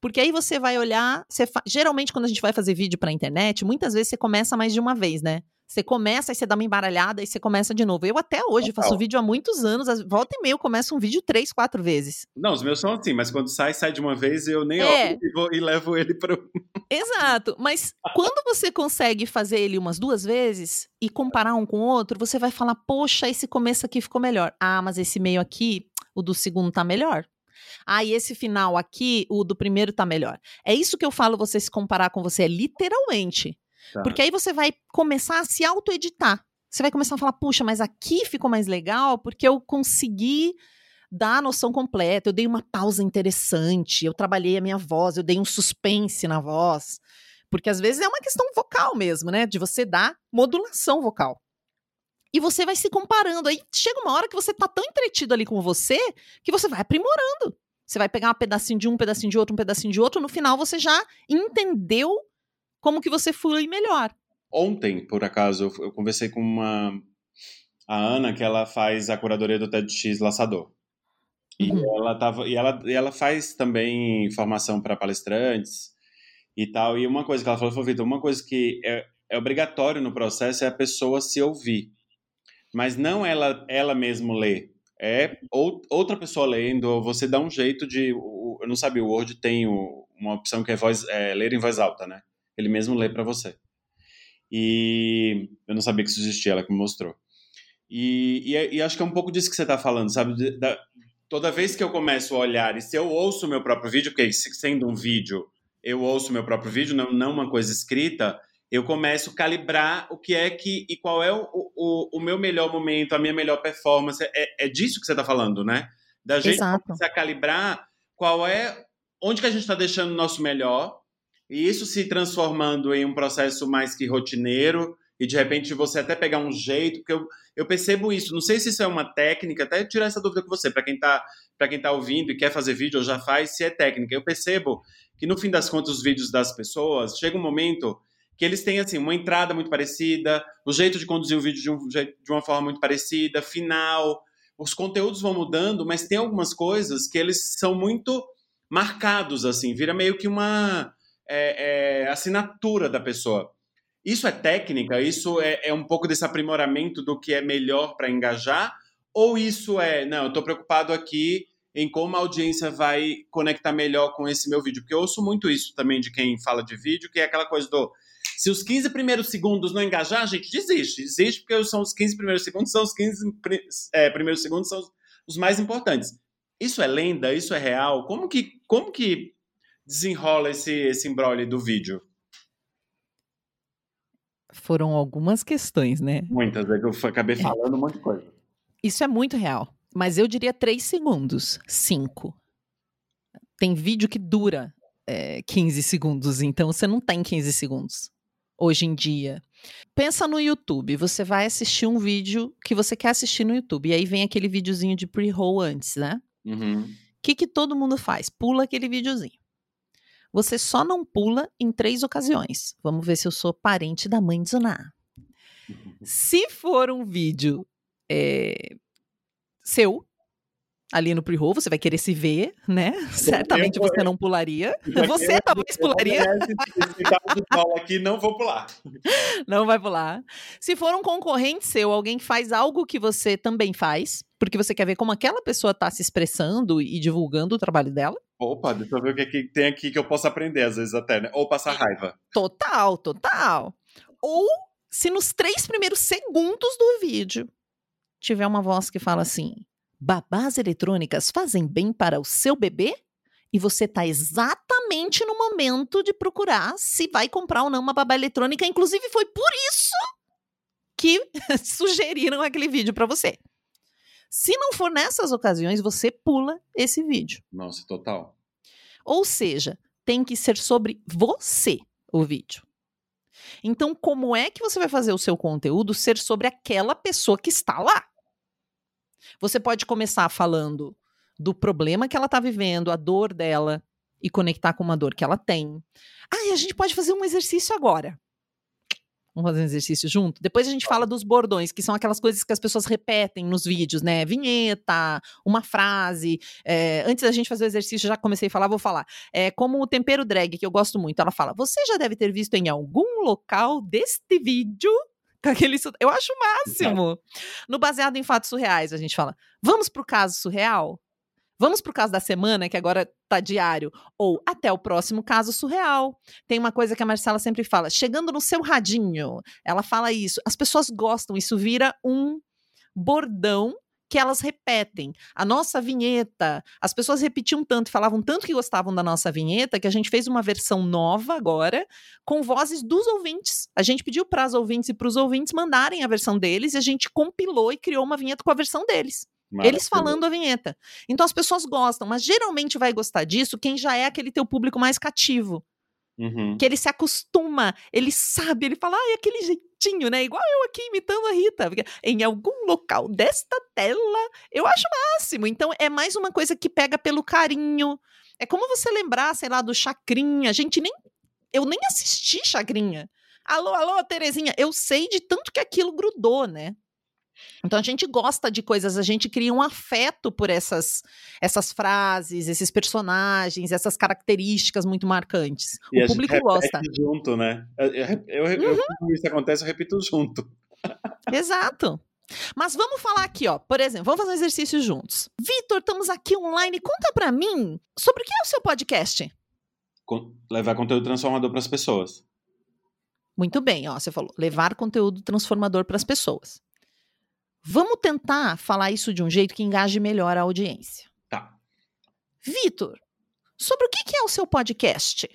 Porque aí você vai olhar, você fa... geralmente quando a gente vai fazer vídeo para internet, muitas vezes você começa mais de uma vez, né? Você começa, aí você dá uma embaralhada e você começa de novo. Eu até hoje Total. faço vídeo há muitos anos, volta e meia eu começo um vídeo três, quatro vezes.
Não, os meus são assim, mas quando sai, sai de uma vez eu nem é. e, vou, e levo ele para <laughs>
Exato, mas quando você consegue fazer ele umas duas vezes e comparar um com o outro, você vai falar, poxa, esse começo aqui ficou melhor. Ah, mas esse meio aqui, o do segundo tá melhor. Ah, e esse final aqui, o do primeiro tá melhor. É isso que eu falo você se comparar com você, é literalmente. Tá. Porque aí você vai começar a se auto-editar. Você vai começar a falar, puxa, mas aqui ficou mais legal porque eu consegui dar a noção completa, eu dei uma pausa interessante, eu trabalhei a minha voz, eu dei um suspense na voz. Porque às vezes é uma questão vocal mesmo, né? De você dar modulação vocal. E você vai se comparando. Aí chega uma hora que você tá tão entretido ali com você que você vai aprimorando. Você vai pegar um pedacinho de um, um pedacinho de outro, um pedacinho de outro. No final você já entendeu como que você flui melhor.
Ontem, por acaso, eu, eu conversei com uma a Ana, que ela faz a curadoria do TEDx Laçador. E, uhum. ela tava, e, ela, e ela faz também formação para palestrantes e tal. E uma coisa que ela falou foi, Vitor, uma coisa que é, é obrigatório no processo é a pessoa se ouvir mas não ela ela mesma lê. É ou, outra pessoa lendo, você dá um jeito de. eu não sabia, o Word tem o, uma opção que é, voz, é ler em voz alta, né? Ele mesmo lê para você. E eu não sabia que isso existia, ela que me mostrou. E, e, é, e acho que é um pouco disso que você está falando, sabe? Da, toda vez que eu começo a olhar, e se eu ouço o meu próprio vídeo, porque sendo um vídeo, eu ouço o meu próprio vídeo, não, não uma coisa escrita, eu começo a calibrar o que é que e qual é o, o, o meu melhor momento, a minha melhor performance. É, é disso que você está falando, né? Da gente Exato. começar a calibrar qual é onde que a gente está deixando o nosso melhor e isso se transformando em um processo mais que rotineiro e de repente você até pegar um jeito, porque eu, eu percebo isso. Não sei se isso é uma técnica, até tirar essa dúvida com você, para quem está para quem tá ouvindo e quer fazer vídeo ou já faz, se é técnica. Eu percebo que no fim das contas os vídeos das pessoas chega um momento que eles têm assim uma entrada muito parecida, o jeito de conduzir o vídeo de, um, de uma forma muito parecida, final, os conteúdos vão mudando, mas tem algumas coisas que eles são muito marcados assim, vira meio que uma é, é, assinatura da pessoa. Isso é técnica? Isso é, é um pouco desse aprimoramento do que é melhor para engajar? Ou isso é, não, eu estou preocupado aqui em como a audiência vai conectar melhor com esse meu vídeo? Porque eu ouço muito isso também de quem fala de vídeo, que é aquela coisa do se os 15 primeiros segundos não engajar, a gente desiste. Desiste porque são os 15 primeiros segundos, são os 15 é, primeiros segundos são os mais importantes. Isso é lenda? Isso é real? Como que, como que desenrola esse, esse embrolho do vídeo?
Foram algumas questões, né?
Muitas, é que eu acabei é. falando é. um monte de coisa.
Isso é muito real. Mas eu diria três segundos, cinco. Tem vídeo que dura é, 15 segundos, então você não tem 15 segundos hoje em dia. Pensa no YouTube, você vai assistir um vídeo que você quer assistir no YouTube, e aí vem aquele videozinho de pre-roll antes, né? O uhum. que, que todo mundo faz? Pula aquele videozinho. Você só não pula em três ocasiões. Vamos ver se eu sou parente da mãe de Zuná. Se for um vídeo é, seu, ali no pre-roll, você vai querer se ver, né? <laughs> Certamente vou, você não pularia. Você talvez pularia.
Esse aqui, não vou pular. <laughs>
Não vai pular. Se for um concorrente seu, alguém que faz algo que você também faz, porque você quer ver como aquela pessoa está se expressando e divulgando o trabalho dela.
Opa, deixa eu ver o que, que tem aqui que eu posso aprender, às vezes até, né? Ou passar raiva.
Total, total. Ou se nos três primeiros segundos do vídeo tiver uma voz que fala assim: babás eletrônicas fazem bem para o seu bebê? E você está exatamente no momento de procurar se vai comprar ou não uma babá eletrônica. Inclusive, foi por isso que <laughs> sugeriram aquele vídeo para você. Se não for nessas ocasiões, você pula esse vídeo.
Nossa, total.
Ou seja, tem que ser sobre você o vídeo. Então, como é que você vai fazer o seu conteúdo ser sobre aquela pessoa que está lá? Você pode começar falando do problema que ela está vivendo, a dor dela, e conectar com uma dor que ela tem. Ah, a gente pode fazer um exercício agora. Vamos fazer um exercício junto? Depois a gente fala dos bordões, que são aquelas coisas que as pessoas repetem nos vídeos, né? Vinheta, uma frase. É, antes da gente fazer o exercício, já comecei a falar, vou falar. É, como o tempero drag, que eu gosto muito. Ela fala: Você já deve ter visto em algum local deste vídeo aquele eu acho o máximo. No baseado em fatos surreais, a gente fala: "Vamos pro caso surreal?" Vamos pro caso da semana, que agora tá diário, ou até o próximo caso surreal. Tem uma coisa que a Marcela sempre fala, chegando no seu radinho. Ela fala isso. As pessoas gostam, isso vira um bordão que elas repetem. A nossa vinheta, as pessoas repetiam tanto, falavam tanto que gostavam da nossa vinheta, que a gente fez uma versão nova agora, com vozes dos ouvintes. A gente pediu para as ouvintes e para os ouvintes mandarem a versão deles, e a gente compilou e criou uma vinheta com a versão deles. Eles falando a vinheta. Então as pessoas gostam, mas geralmente vai gostar disso quem já é aquele teu público mais cativo. Uhum. Que ele se acostuma, ele sabe, ele fala, ah, é aquele jeitinho, né? Igual eu aqui imitando a Rita. Em algum local desta tela, eu acho máximo. Então é mais uma coisa que pega pelo carinho. É como você lembrar, sei lá, do Chacrinha. A gente nem. Eu nem assisti Chacrinha. Alô, alô, Terezinha. Eu sei de tanto que aquilo grudou, né? Então a gente gosta de coisas, a gente cria um afeto por essas essas frases, esses personagens, essas características muito marcantes.
E o público gosta. junto, né? Eu, eu, eu, uhum. isso acontece, eu repito junto.
Exato. Mas vamos falar aqui, ó. Por exemplo, vamos fazer um exercício juntos. Vitor, estamos aqui online. Conta para mim sobre o que é o seu podcast.
levar conteúdo transformador para as pessoas.
Muito bem, ó. Você falou levar conteúdo transformador para as pessoas. Vamos tentar falar isso de um jeito que engaje melhor a audiência.
Tá.
Vitor, sobre o que é o seu podcast?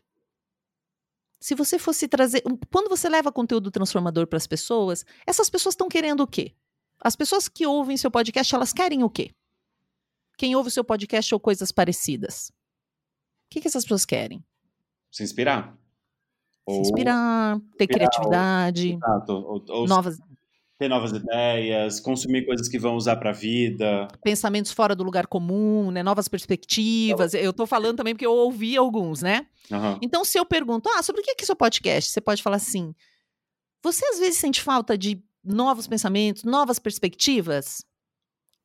Se você fosse trazer. Quando você leva conteúdo transformador para as pessoas, essas pessoas estão querendo o quê? As pessoas que ouvem seu podcast, elas querem o quê? Quem ouve o seu podcast ou coisas parecidas? O que, que essas pessoas querem?
Se inspirar.
Se inspirar, ter criatividade. Exato. Ou, ou novas
ter novas ideias, consumir coisas que vão usar para a vida.
Pensamentos fora do lugar comum, né? Novas perspectivas. Eu estou falando também porque eu ouvi alguns, né? Uhum. Então, se eu pergunto, ah, sobre o que é que seu podcast? Você pode falar assim, você às vezes sente falta de novos pensamentos, novas perspectivas?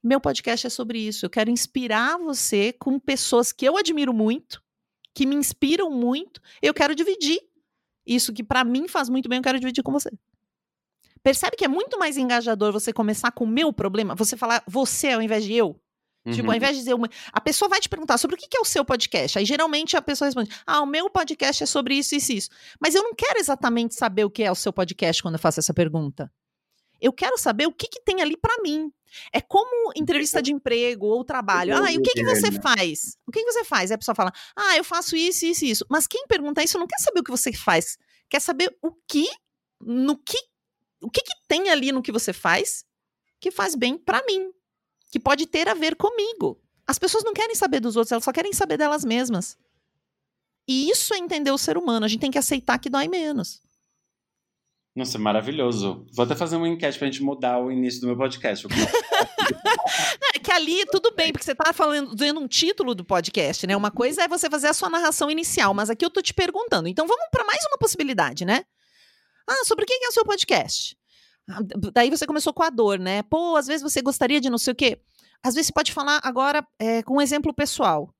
Meu podcast é sobre isso. Eu quero inspirar você com pessoas que eu admiro muito, que me inspiram muito, eu quero dividir. Isso que para mim faz muito bem, eu quero dividir com você. Percebe que é muito mais engajador você começar com o meu problema, você falar você ao invés de eu? Uhum. Tipo, ao uhum. invés de dizer uma. A pessoa vai te perguntar sobre o que é o seu podcast. Aí geralmente a pessoa responde: Ah, o meu podcast é sobre isso, isso, isso. Mas eu não quero exatamente saber o que é o seu podcast quando eu faço essa pergunta. Eu quero saber o que, que tem ali para mim. É como entrevista de emprego ou trabalho. Ah, e o que, que você faz? O que, que você faz? Aí a pessoa fala: Ah, eu faço isso, isso, isso. Mas quem pergunta isso não quer saber o que você faz. Quer saber o que, no que, o que, que tem ali no que você faz que faz bem para mim que pode ter a ver comigo. As pessoas não querem saber dos outros, elas só querem saber delas mesmas. E isso é entender o ser humano. A gente tem que aceitar que dói menos.
Nossa, maravilhoso. Vou até fazer uma enquete pra gente mudar o início do meu podcast. <laughs>
é que ali tudo bem, porque você tá falando, dando um título do podcast, né? Uma coisa é você fazer a sua narração inicial, mas aqui eu tô te perguntando. Então vamos para mais uma possibilidade, né? Ah, sobre o que é o seu podcast? Ah, daí você começou com a dor, né? Pô, às vezes você gostaria de não sei o quê. Às vezes você pode falar agora é, com um exemplo pessoal.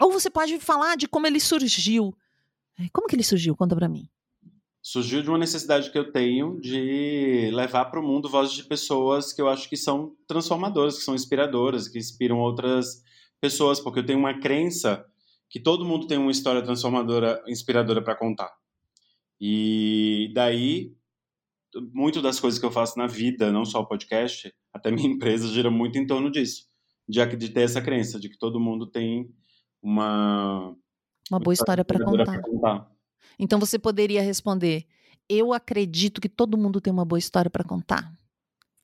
Ou você pode falar de como ele surgiu. É, como que ele surgiu? Conta pra mim.
Surgiu de uma necessidade que eu tenho de levar para o mundo vozes de pessoas que eu acho que são transformadoras, que são inspiradoras, que inspiram outras pessoas, porque eu tenho uma crença que todo mundo tem uma história transformadora, inspiradora para contar. E daí muito das coisas que eu faço na vida, não só o podcast, <laughs> até minha empresa gira muito em torno disso, de, de ter essa crença de que todo mundo tem uma
uma boa história para contar. contar. Então você poderia responder: eu acredito que todo mundo tem uma boa história para contar.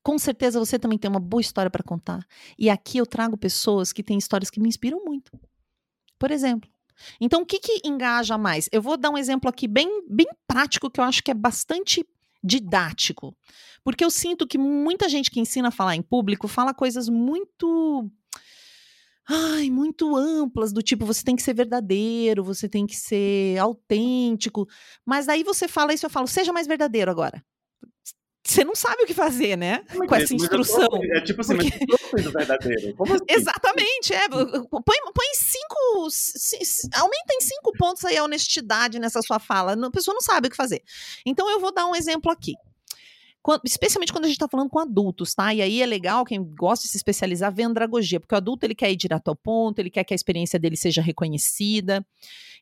Com certeza você também tem uma boa história para contar. E aqui eu trago pessoas que têm histórias que me inspiram muito. Por exemplo, então, o que, que engaja mais? Eu vou dar um exemplo aqui bem, bem prático que eu acho que é bastante didático. Porque eu sinto que muita gente que ensina a falar em público fala coisas muito. Ai, muito amplas, do tipo, você tem que ser verdadeiro, você tem que ser autêntico. Mas aí você fala isso, eu falo, seja mais verdadeiro agora você não sabe o que fazer, né? Mas com essa instrução. Tô,
é tipo assim, porque... mas eu tô verdadeiro. Como assim?
Exatamente, é. Põe, põe cinco. aumenta em cinco pontos aí a honestidade nessa sua fala. A pessoa não sabe o que fazer. Então eu vou dar um exemplo aqui. Quando, especialmente quando a gente está falando com adultos, tá? E aí é legal quem gosta de se especializar ver andragogia, porque o adulto ele quer ir direto ao ponto, ele quer que a experiência dele seja reconhecida.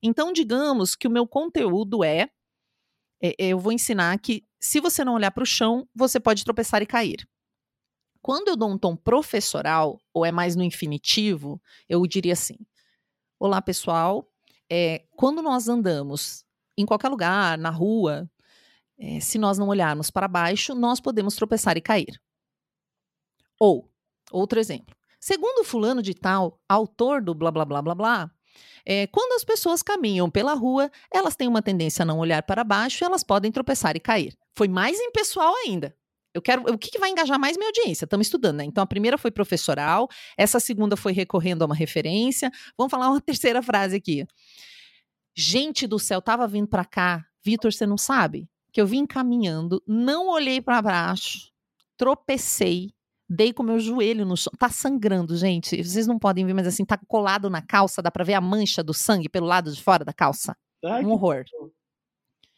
Então, digamos que o meu conteúdo é, é eu vou ensinar que se você não olhar para o chão, você pode tropeçar e cair. Quando eu dou um tom professoral, ou é mais no infinitivo, eu diria assim: Olá, pessoal. É, quando nós andamos em qualquer lugar, na rua, é, se nós não olharmos para baixo, nós podemos tropeçar e cair. Ou, outro exemplo. Segundo fulano de tal, autor do blá blá blá blá blá, é, quando as pessoas caminham pela rua, elas têm uma tendência a não olhar para baixo e elas podem tropeçar e cair. Foi mais impessoal ainda. Eu quero. O que, que vai engajar mais minha audiência? Estamos estudando, né? Então a primeira foi professoral, essa segunda foi recorrendo a uma referência. Vamos falar uma <laughs> terceira frase aqui. Gente do céu, tava vindo para cá. Vitor, você não sabe? Que eu vim caminhando, não olhei para baixo, tropecei, dei com meu joelho no chão. Tá sangrando, gente. Vocês não podem ver, mas assim, tá colado na calça, dá pra ver a mancha do sangue pelo lado de fora da calça. Ai, um horror.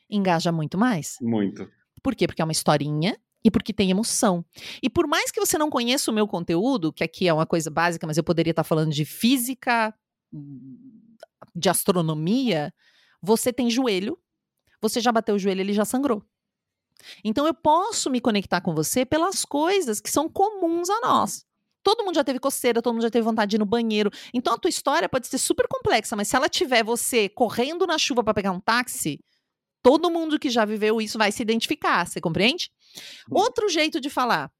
Engaja muito mais?
Muito.
Por quê? Porque é uma historinha e porque tem emoção. E por mais que você não conheça o meu conteúdo, que aqui é uma coisa básica, mas eu poderia estar falando de física, de astronomia, você tem joelho, você já bateu o joelho, ele já sangrou. Então eu posso me conectar com você pelas coisas que são comuns a nós. Todo mundo já teve coceira, todo mundo já teve vontade de ir no banheiro. Então a tua história pode ser super complexa, mas se ela tiver você correndo na chuva para pegar um táxi, todo mundo que já viveu isso vai se identificar, você compreende? Uhum. Outro jeito de falar,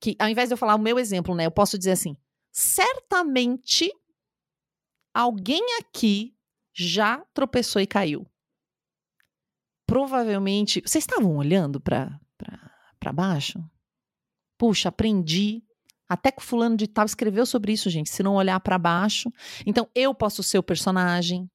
que ao invés de eu falar o meu exemplo, né, eu posso dizer assim: certamente alguém aqui já tropeçou e caiu. Provavelmente, vocês estavam olhando para baixo? Puxa, aprendi até que o fulano de tal escreveu sobre isso, gente. Se não olhar para baixo. Então, eu posso ser o personagem.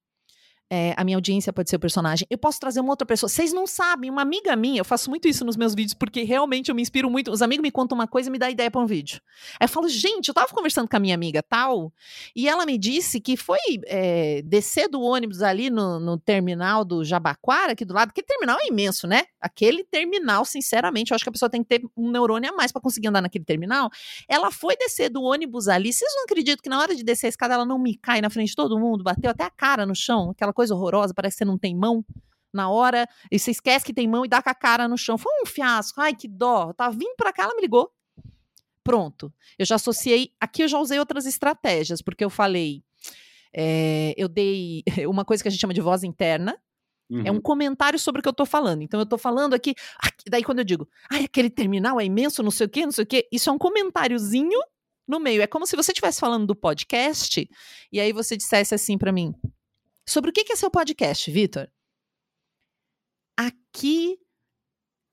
É, a minha audiência pode ser o personagem. Eu posso trazer uma outra pessoa. Vocês não sabem, uma amiga minha, eu faço muito isso nos meus vídeos, porque realmente eu me inspiro muito. Os amigos me contam uma coisa e me dá ideia para um vídeo. Aí eu falo, gente, eu tava conversando com a minha amiga tal, e ela me disse que foi é, descer do ônibus ali no, no, terminal do Jabaquara, aqui do lado. Aquele terminal é imenso, né? Aquele terminal, sinceramente, eu acho que a pessoa tem que ter um neurônio a mais para conseguir andar naquele terminal. Ela foi descer do ônibus ali. Vocês não acreditam que na hora de descer a escada ela não me cai na frente de todo mundo, bateu até a cara no chão, aquela coisa coisa horrorosa, parece que você não tem mão na hora, e você esquece que tem mão e dá com a cara no chão. Foi um fiasco, ai que dó. Tava vindo pra cá, ela me ligou. Pronto. Eu já associei. Aqui eu já usei outras estratégias, porque eu falei. É, eu dei <laughs> uma coisa que a gente chama de voz interna. Uhum. É um uhum. comentário sobre o que eu tô falando. Então eu tô falando aqui. Daí quando eu digo, ai, aquele terminal é imenso, não sei o quê, não sei o quê. Isso é um comentáriozinho no meio. É como se você estivesse falando do podcast e aí você dissesse assim para mim: Sobre o que é seu podcast, Vitor? Aqui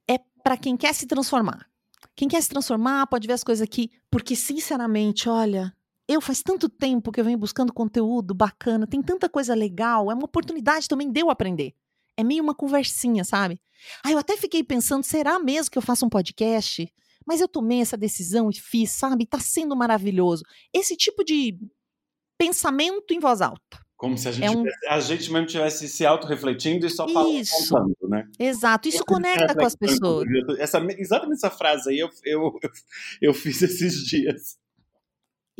é para quem quer se transformar. Quem quer se transformar pode ver as coisas aqui, porque sinceramente, olha, eu faz tanto tempo que eu venho buscando conteúdo bacana, tem tanta coisa legal, é uma oportunidade também de eu aprender. É meio uma conversinha, sabe? Aí eu até fiquei pensando, será mesmo que eu faço um podcast? Mas eu tomei essa decisão e fiz, sabe? Tá sendo maravilhoso. Esse tipo de pensamento em voz alta.
Como se a gente, é um... a gente mesmo estivesse se auto-refletindo e só falando, né?
Exato, isso conecta com as pessoas.
Essa, exatamente essa frase aí eu, eu, eu, <laughs> eu fiz esses dias.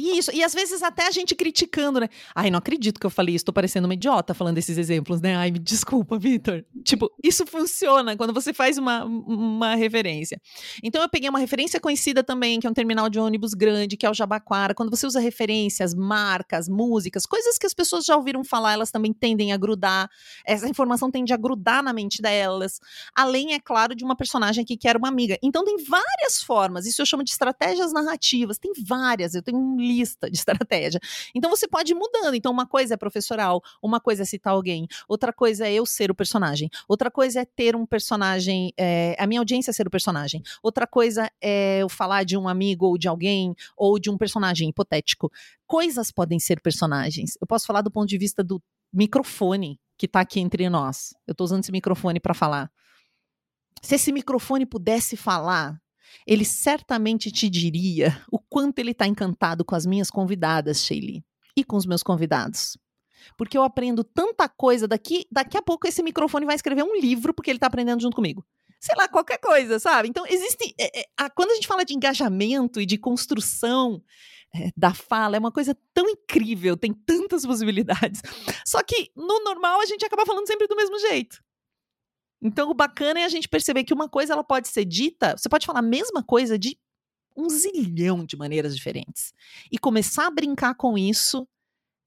Isso, e às vezes até a gente criticando, né? Ai, não acredito que eu falei isso, tô parecendo uma idiota falando esses exemplos, né? Ai, me desculpa, Vitor. Tipo, isso funciona quando você faz uma, uma referência. Então eu peguei uma referência conhecida também, que é um terminal de ônibus grande, que é o Jabaquara. Quando você usa referências, marcas, músicas, coisas que as pessoas já ouviram falar, elas também tendem a grudar. Essa informação tende a grudar na mente delas. Além, é claro, de uma personagem aqui que era uma amiga. Então tem várias formas, isso eu chamo de estratégias narrativas, tem várias. Eu tenho um lista de <laughs> estratégia. Então você pode ir mudando. Então uma coisa é professoral, uma coisa é citar alguém, outra coisa é eu ser o personagem, outra coisa é ter um personagem, é, a minha audiência ser o personagem, outra coisa é eu falar de um amigo ou de alguém ou de um personagem hipotético. Coisas podem ser personagens. Eu posso falar do ponto de vista do microfone que está aqui entre nós. Eu estou usando esse microfone para falar. Se esse microfone pudesse falar, ele certamente te diria o quanto ele está encantado com as minhas convidadas, Sheili, e com os meus convidados. Porque eu aprendo tanta coisa daqui, daqui a pouco esse microfone vai escrever um livro porque ele está aprendendo junto comigo. Sei lá, qualquer coisa, sabe? Então, existe. É, é, a, quando a gente fala de engajamento e de construção é, da fala, é uma coisa tão incrível, tem tantas possibilidades. Só que, no normal, a gente acaba falando sempre do mesmo jeito. Então, o bacana é a gente perceber que uma coisa ela pode ser dita, você pode falar a mesma coisa de um zilhão de maneiras diferentes. E começar a brincar com isso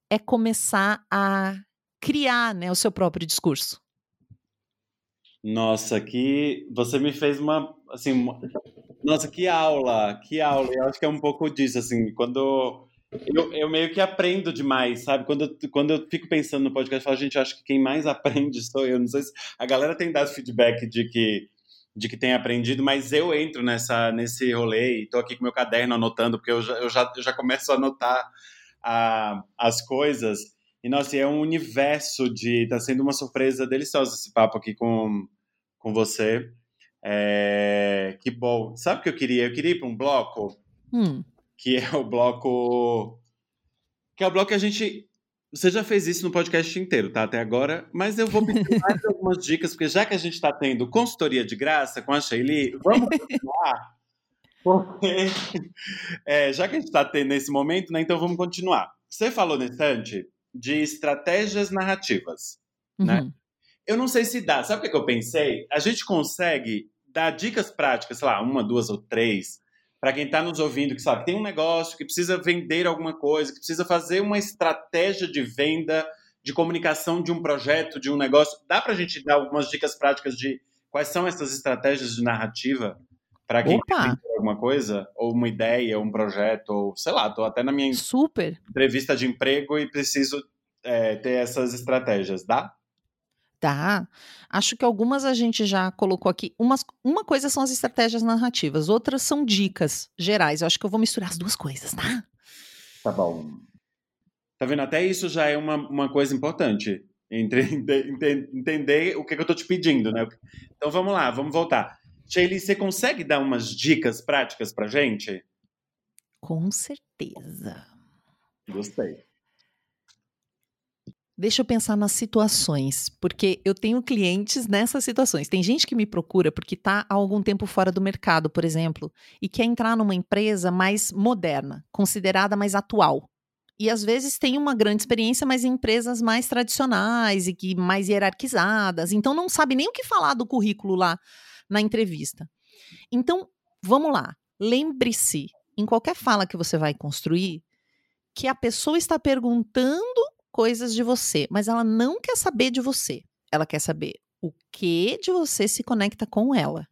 é começar a criar né, o seu próprio discurso.
Nossa, que você me fez uma assim, uma, nossa, que aula, que aula. Eu acho que é um pouco disso assim, quando eu, eu, meio que aprendo demais, sabe? Quando eu, quando eu fico pensando no podcast, eu falo, gente, acho que quem mais <laughs> aprende sou eu. Não sei se a galera tem dado feedback de que de que tem aprendido, mas eu entro nessa nesse rolê e tô aqui com meu caderno anotando, porque eu já, eu já, eu já começo a anotar a, as coisas. E, nossa, é um universo de... Tá sendo uma surpresa deliciosa esse papo aqui com, com você. É, que bom. Sabe o que eu queria? Eu queria ir para um bloco
hum
que é o bloco. Que é o bloco que a gente. Você já fez isso no podcast inteiro, tá? Até agora. Mas eu vou pedir mais <laughs> algumas dicas, porque já que a gente está tendo consultoria de graça com a Sheili, vamos continuar. Porque, é, já que a gente está tendo nesse momento, né? Então vamos continuar. Você falou nesse instante de estratégias narrativas, né? uhum. né? Eu não sei se dá. Sabe o que eu pensei? A gente consegue dar dicas práticas, sei lá, uma, duas ou três, para quem está nos ouvindo, que sabe, tem um negócio que precisa vender alguma coisa, que precisa fazer uma estratégia de venda, de comunicação de um projeto, de um negócio. Dá para a gente dar algumas dicas práticas de quais são essas estratégias de narrativa para quem Opa. vender alguma coisa, ou uma ideia, ou um projeto, ou sei lá, estou até na minha
Super.
entrevista de emprego e preciso é, ter essas estratégias. Dá?
Tá. Acho que algumas a gente já colocou aqui. Umas, uma coisa são as estratégias narrativas, outras são dicas gerais. Eu acho que eu vou misturar as duas coisas, tá?
Tá bom. Tá vendo? Até isso já é uma, uma coisa importante. <laughs> Entender, entender o que, que eu tô te pedindo, né? Então vamos lá, vamos voltar. Shelly, você consegue dar umas dicas práticas pra gente?
Com certeza.
Gostei.
Deixa eu pensar nas situações, porque eu tenho clientes nessas situações. Tem gente que me procura porque está há algum tempo fora do mercado, por exemplo, e quer entrar numa empresa mais moderna, considerada mais atual. E às vezes tem uma grande experiência, mas em empresas mais tradicionais e que mais hierarquizadas, então não sabe nem o que falar do currículo lá na entrevista. Então, vamos lá. Lembre-se, em qualquer fala que você vai construir, que a pessoa está perguntando coisas de você, mas ela não quer saber de você. Ela quer saber o que de você se conecta com ela.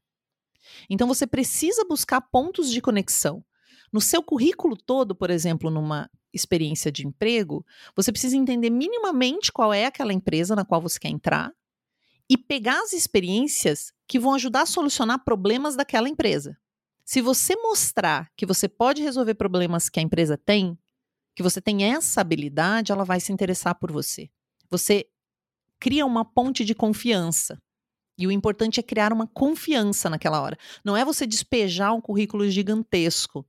Então você precisa buscar pontos de conexão. No seu currículo todo, por exemplo, numa experiência de emprego, você precisa entender minimamente qual é aquela empresa na qual você quer entrar e pegar as experiências que vão ajudar a solucionar problemas daquela empresa. Se você mostrar que você pode resolver problemas que a empresa tem, que você tem essa habilidade, ela vai se interessar por você. Você cria uma ponte de confiança. E o importante é criar uma confiança naquela hora. Não é você despejar um currículo gigantesco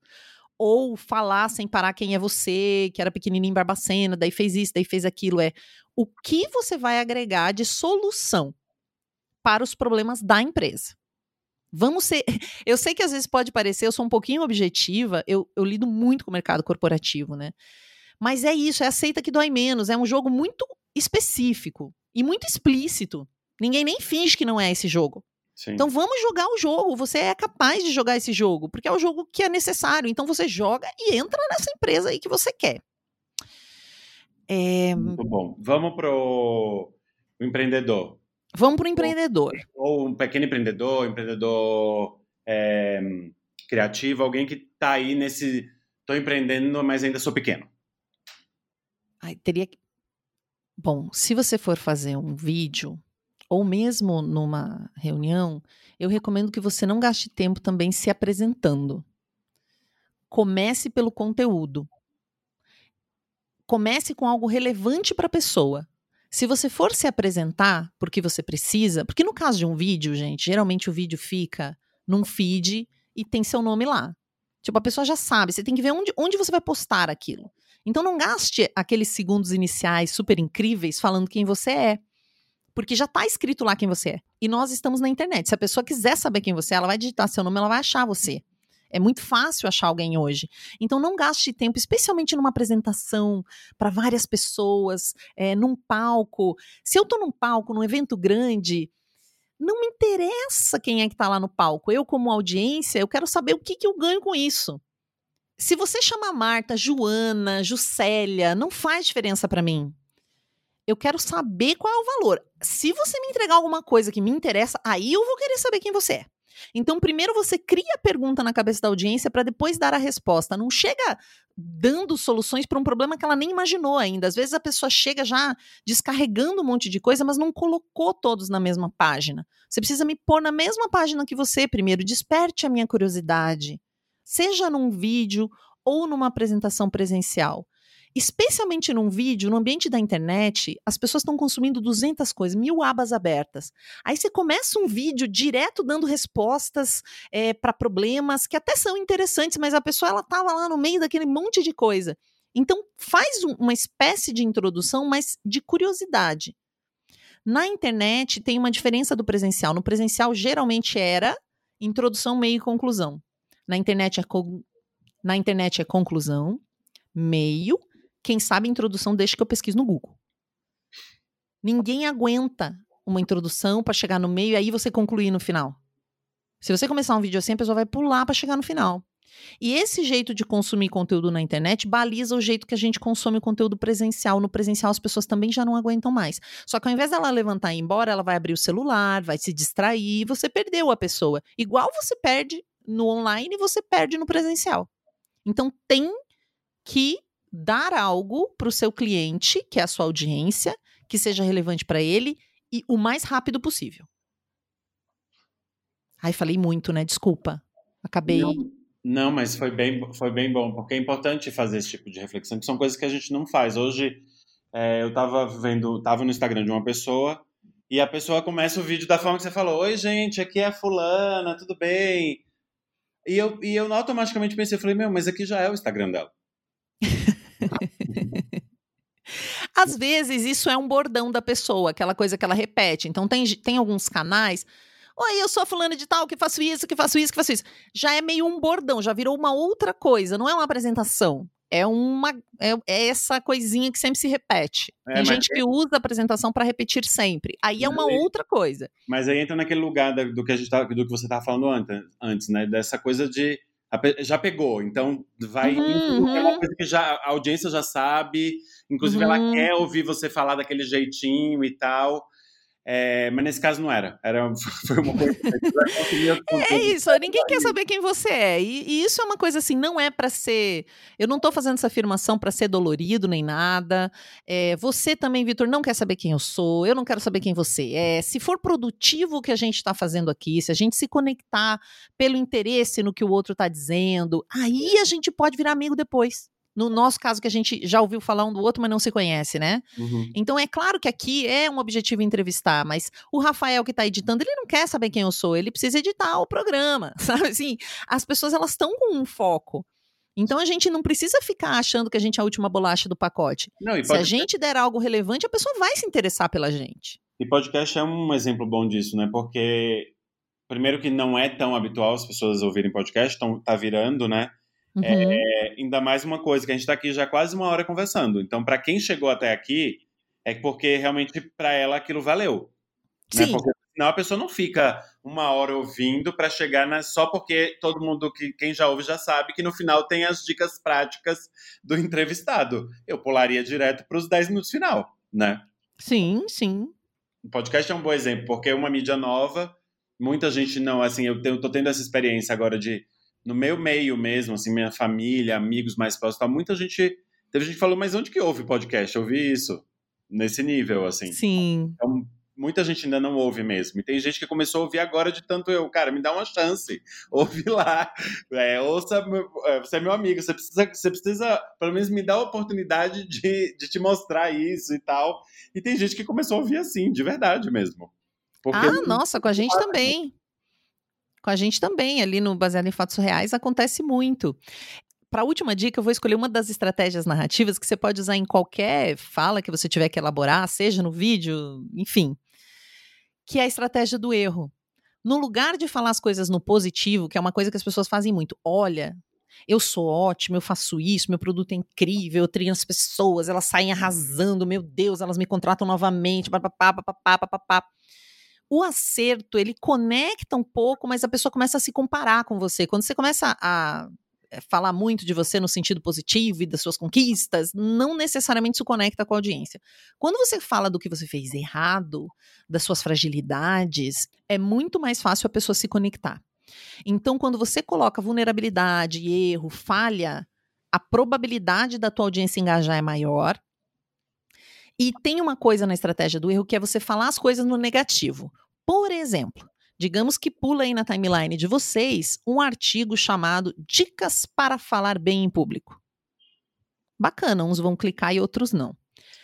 ou falar sem parar quem é você, que era pequenininho em Barbacena, daí fez isso, daí fez aquilo. É o que você vai agregar de solução para os problemas da empresa. Vamos ser. <laughs> Eu sei que às vezes pode parecer, eu sou um pouquinho objetiva, eu, eu lido muito com o mercado corporativo, né? Mas é isso, é aceita que dói menos. É um jogo muito específico e muito explícito. Ninguém nem finge que não é esse jogo. Sim. Então vamos jogar o jogo. Você é capaz de jogar esse jogo, porque é o jogo que é necessário. Então você joga e entra nessa empresa aí que você quer.
É... Muito bom. Vamos pro o empreendedor.
Vamos para o empreendedor.
Ou, um pequeno empreendedor, empreendedor é, criativo, alguém que está aí nesse. Estou empreendendo, mas ainda sou pequeno.
Ai, teria que. Bom, se você for fazer um vídeo, ou mesmo numa reunião, eu recomendo que você não gaste tempo também se apresentando. Comece pelo conteúdo. Comece com algo relevante para a pessoa. Se você for se apresentar porque você precisa, porque no caso de um vídeo, gente, geralmente o vídeo fica num feed e tem seu nome lá. Tipo, a pessoa já sabe, você tem que ver onde, onde você vai postar aquilo. Então não gaste aqueles segundos iniciais super incríveis falando quem você é. Porque já está escrito lá quem você é. E nós estamos na internet. Se a pessoa quiser saber quem você é, ela vai digitar seu nome, ela vai achar você. É muito fácil achar alguém hoje. Então, não gaste tempo, especialmente numa apresentação para várias pessoas, é, num palco. Se eu estou num palco, num evento grande, não me interessa quem é que está lá no palco. Eu, como audiência, eu quero saber o que, que eu ganho com isso. Se você chamar Marta, Joana, Juscelia, não faz diferença para mim. Eu quero saber qual é o valor. Se você me entregar alguma coisa que me interessa, aí eu vou querer saber quem você é. Então, primeiro você cria a pergunta na cabeça da audiência para depois dar a resposta. Não chega dando soluções para um problema que ela nem imaginou ainda. Às vezes a pessoa chega já descarregando um monte de coisa, mas não colocou todos na mesma página. Você precisa me pôr na mesma página que você primeiro. Desperte a minha curiosidade. Seja num vídeo ou numa apresentação presencial. Especialmente num vídeo, no ambiente da internet, as pessoas estão consumindo 200 coisas, mil abas abertas. Aí você começa um vídeo direto dando respostas é, eh, para problemas que até são interessantes, mas a pessoa ela estava lá no meio daquele monte de coisa. Então faz um, uma espécie de introdução, mas de curiosidade. Na internet tem uma diferença do presencial. No presencial geralmente era introdução, meio e conclusão. Na internet é, na internet é conclusão, meio quem sabe introdução deixa que eu pesquiso no Google. Ninguém aguenta uma introdução para chegar no meio e aí você concluir no final. Se você começar um vídeo assim, a pessoa vai pular para chegar no final. E esse jeito de consumir conteúdo na internet baliza o jeito que a gente consome conteúdo presencial. No presencial, as pessoas também já não aguentam mais. Só que ao invés dela levantar e ir embora, ela vai abrir o celular, vai se distrair e você perdeu a pessoa. Igual você perde no online, você perde no presencial. Então tem que dar algo para o seu cliente, que é a sua audiência, que seja relevante para ele e o mais rápido possível. Ai, falei muito, né? Desculpa. Acabei.
Não, não, mas foi bem, foi bem bom, porque é importante fazer esse tipo de reflexão, que são coisas que a gente não faz. Hoje, é, eu tava vendo, tava no Instagram de uma pessoa e a pessoa começa o vídeo da forma que você falou: Oi, gente, aqui é Fulana, tudo bem? E eu, e eu automaticamente pensei, falei, meu, mas aqui já é o Instagram dela.
Às vezes isso é um bordão da pessoa, aquela coisa que ela repete. Então tem, tem alguns canais. Oi, eu sou fulano de tal, que faço isso, que faço isso, que faço isso. Já é meio um bordão, já virou uma outra coisa, não é uma apresentação é uma é, é, essa coisinha que sempre se repete. É, Tem gente que usa a apresentação para repetir sempre. Aí é uma aí, outra coisa.
Mas aí entra naquele lugar do que a gente tá, do que você estava falando antes, antes, né? Dessa coisa de já pegou, então vai uhum, é uma coisa que já a audiência já sabe, inclusive uhum. ela quer ouvir você falar daquele jeitinho e tal. É, mas nesse caso não era. Era <laughs> foi uma coisa.
é isso. Ninguém quer saber quem você é. E, e isso é uma coisa assim. Não é para ser. Eu não estou fazendo essa afirmação para ser dolorido nem nada. É, você também, Vitor, não quer saber quem eu sou. Eu não quero saber quem você é. Se for produtivo o que a gente está fazendo aqui, se a gente se conectar pelo interesse no que o outro está dizendo, aí a gente pode virar amigo depois no nosso caso, que a gente já ouviu falar um do outro, mas não se conhece, né? Uhum. Então é claro que aqui é um objetivo entrevistar, mas o Rafael que está editando, ele não quer saber quem eu sou, ele precisa editar o programa, <laughs> sabe? Assim, as pessoas elas estão com um foco. Então a gente não precisa ficar achando que a gente é a última bolacha do pacote. Não, se a gente der algo relevante, a pessoa vai se interessar pela gente.
E podcast é um exemplo bom disso, né? Porque primeiro que não é tão habitual as pessoas ouvirem podcast, então tá virando, né? Uhum. É, ainda mais uma coisa, que a gente está aqui já quase uma hora conversando. Então, para quem chegou até aqui, é porque realmente para ela aquilo valeu. Né? Sim. Porque senão a pessoa não fica uma hora ouvindo para chegar na, só porque todo mundo que quem já ouve já sabe que no final tem as dicas práticas do entrevistado. Eu pularia direto para os 10 minutos final, né?
Sim, sim.
O podcast é um bom exemplo, porque é uma mídia nova, muita gente não, assim, eu, tenho, eu tô tendo essa experiência agora de no meu meio mesmo, assim, minha família, amigos mais próximos, tá, muita gente. Teve gente que falou, mas onde que ouve podcast? Eu vi isso. Nesse nível, assim.
Sim.
Então, muita gente ainda não ouve mesmo. E tem gente que começou a ouvir agora de tanto eu. Cara, me dá uma chance. <laughs> Ouve lá. É, ouça, é, você é meu amigo. Você precisa, você precisa, pelo menos, me dar a oportunidade de, de te mostrar isso e tal. E tem gente que começou a ouvir assim, de verdade mesmo.
Porque ah, nossa, com a gente também com a gente também, ali no Baseado em Fatos Reais, acontece muito. Para a última dica, eu vou escolher uma das estratégias narrativas que você pode usar em qualquer fala que você tiver que elaborar, seja no vídeo, enfim, que é a estratégia do erro. No lugar de falar as coisas no positivo, que é uma coisa que as pessoas fazem muito, olha, eu sou ótimo, eu faço isso, meu produto é incrível, eu treino as pessoas, elas saem arrasando, meu Deus, elas me contratam novamente, papapá, papapá, papapá o acerto, ele conecta um pouco, mas a pessoa começa a se comparar com você. Quando você começa a eh, falar muito de você no sentido positivo e das suas conquistas, não necessariamente isso conecta com a audiência. Quando você fala do que você fez errado, das suas fragilidades, é muito mais fácil a pessoa se conectar. Então, quando você coloca vulnerabilidade, erro, falha, a probabilidade da tua audiência engajar é maior. E tem uma coisa na estratégia do erro que é você falar as coisas no negativo. Por exemplo, digamos que pula aí na timeline de vocês um artigo chamado Dicas para falar bem em público. Bacana, uns vão clicar e outros não.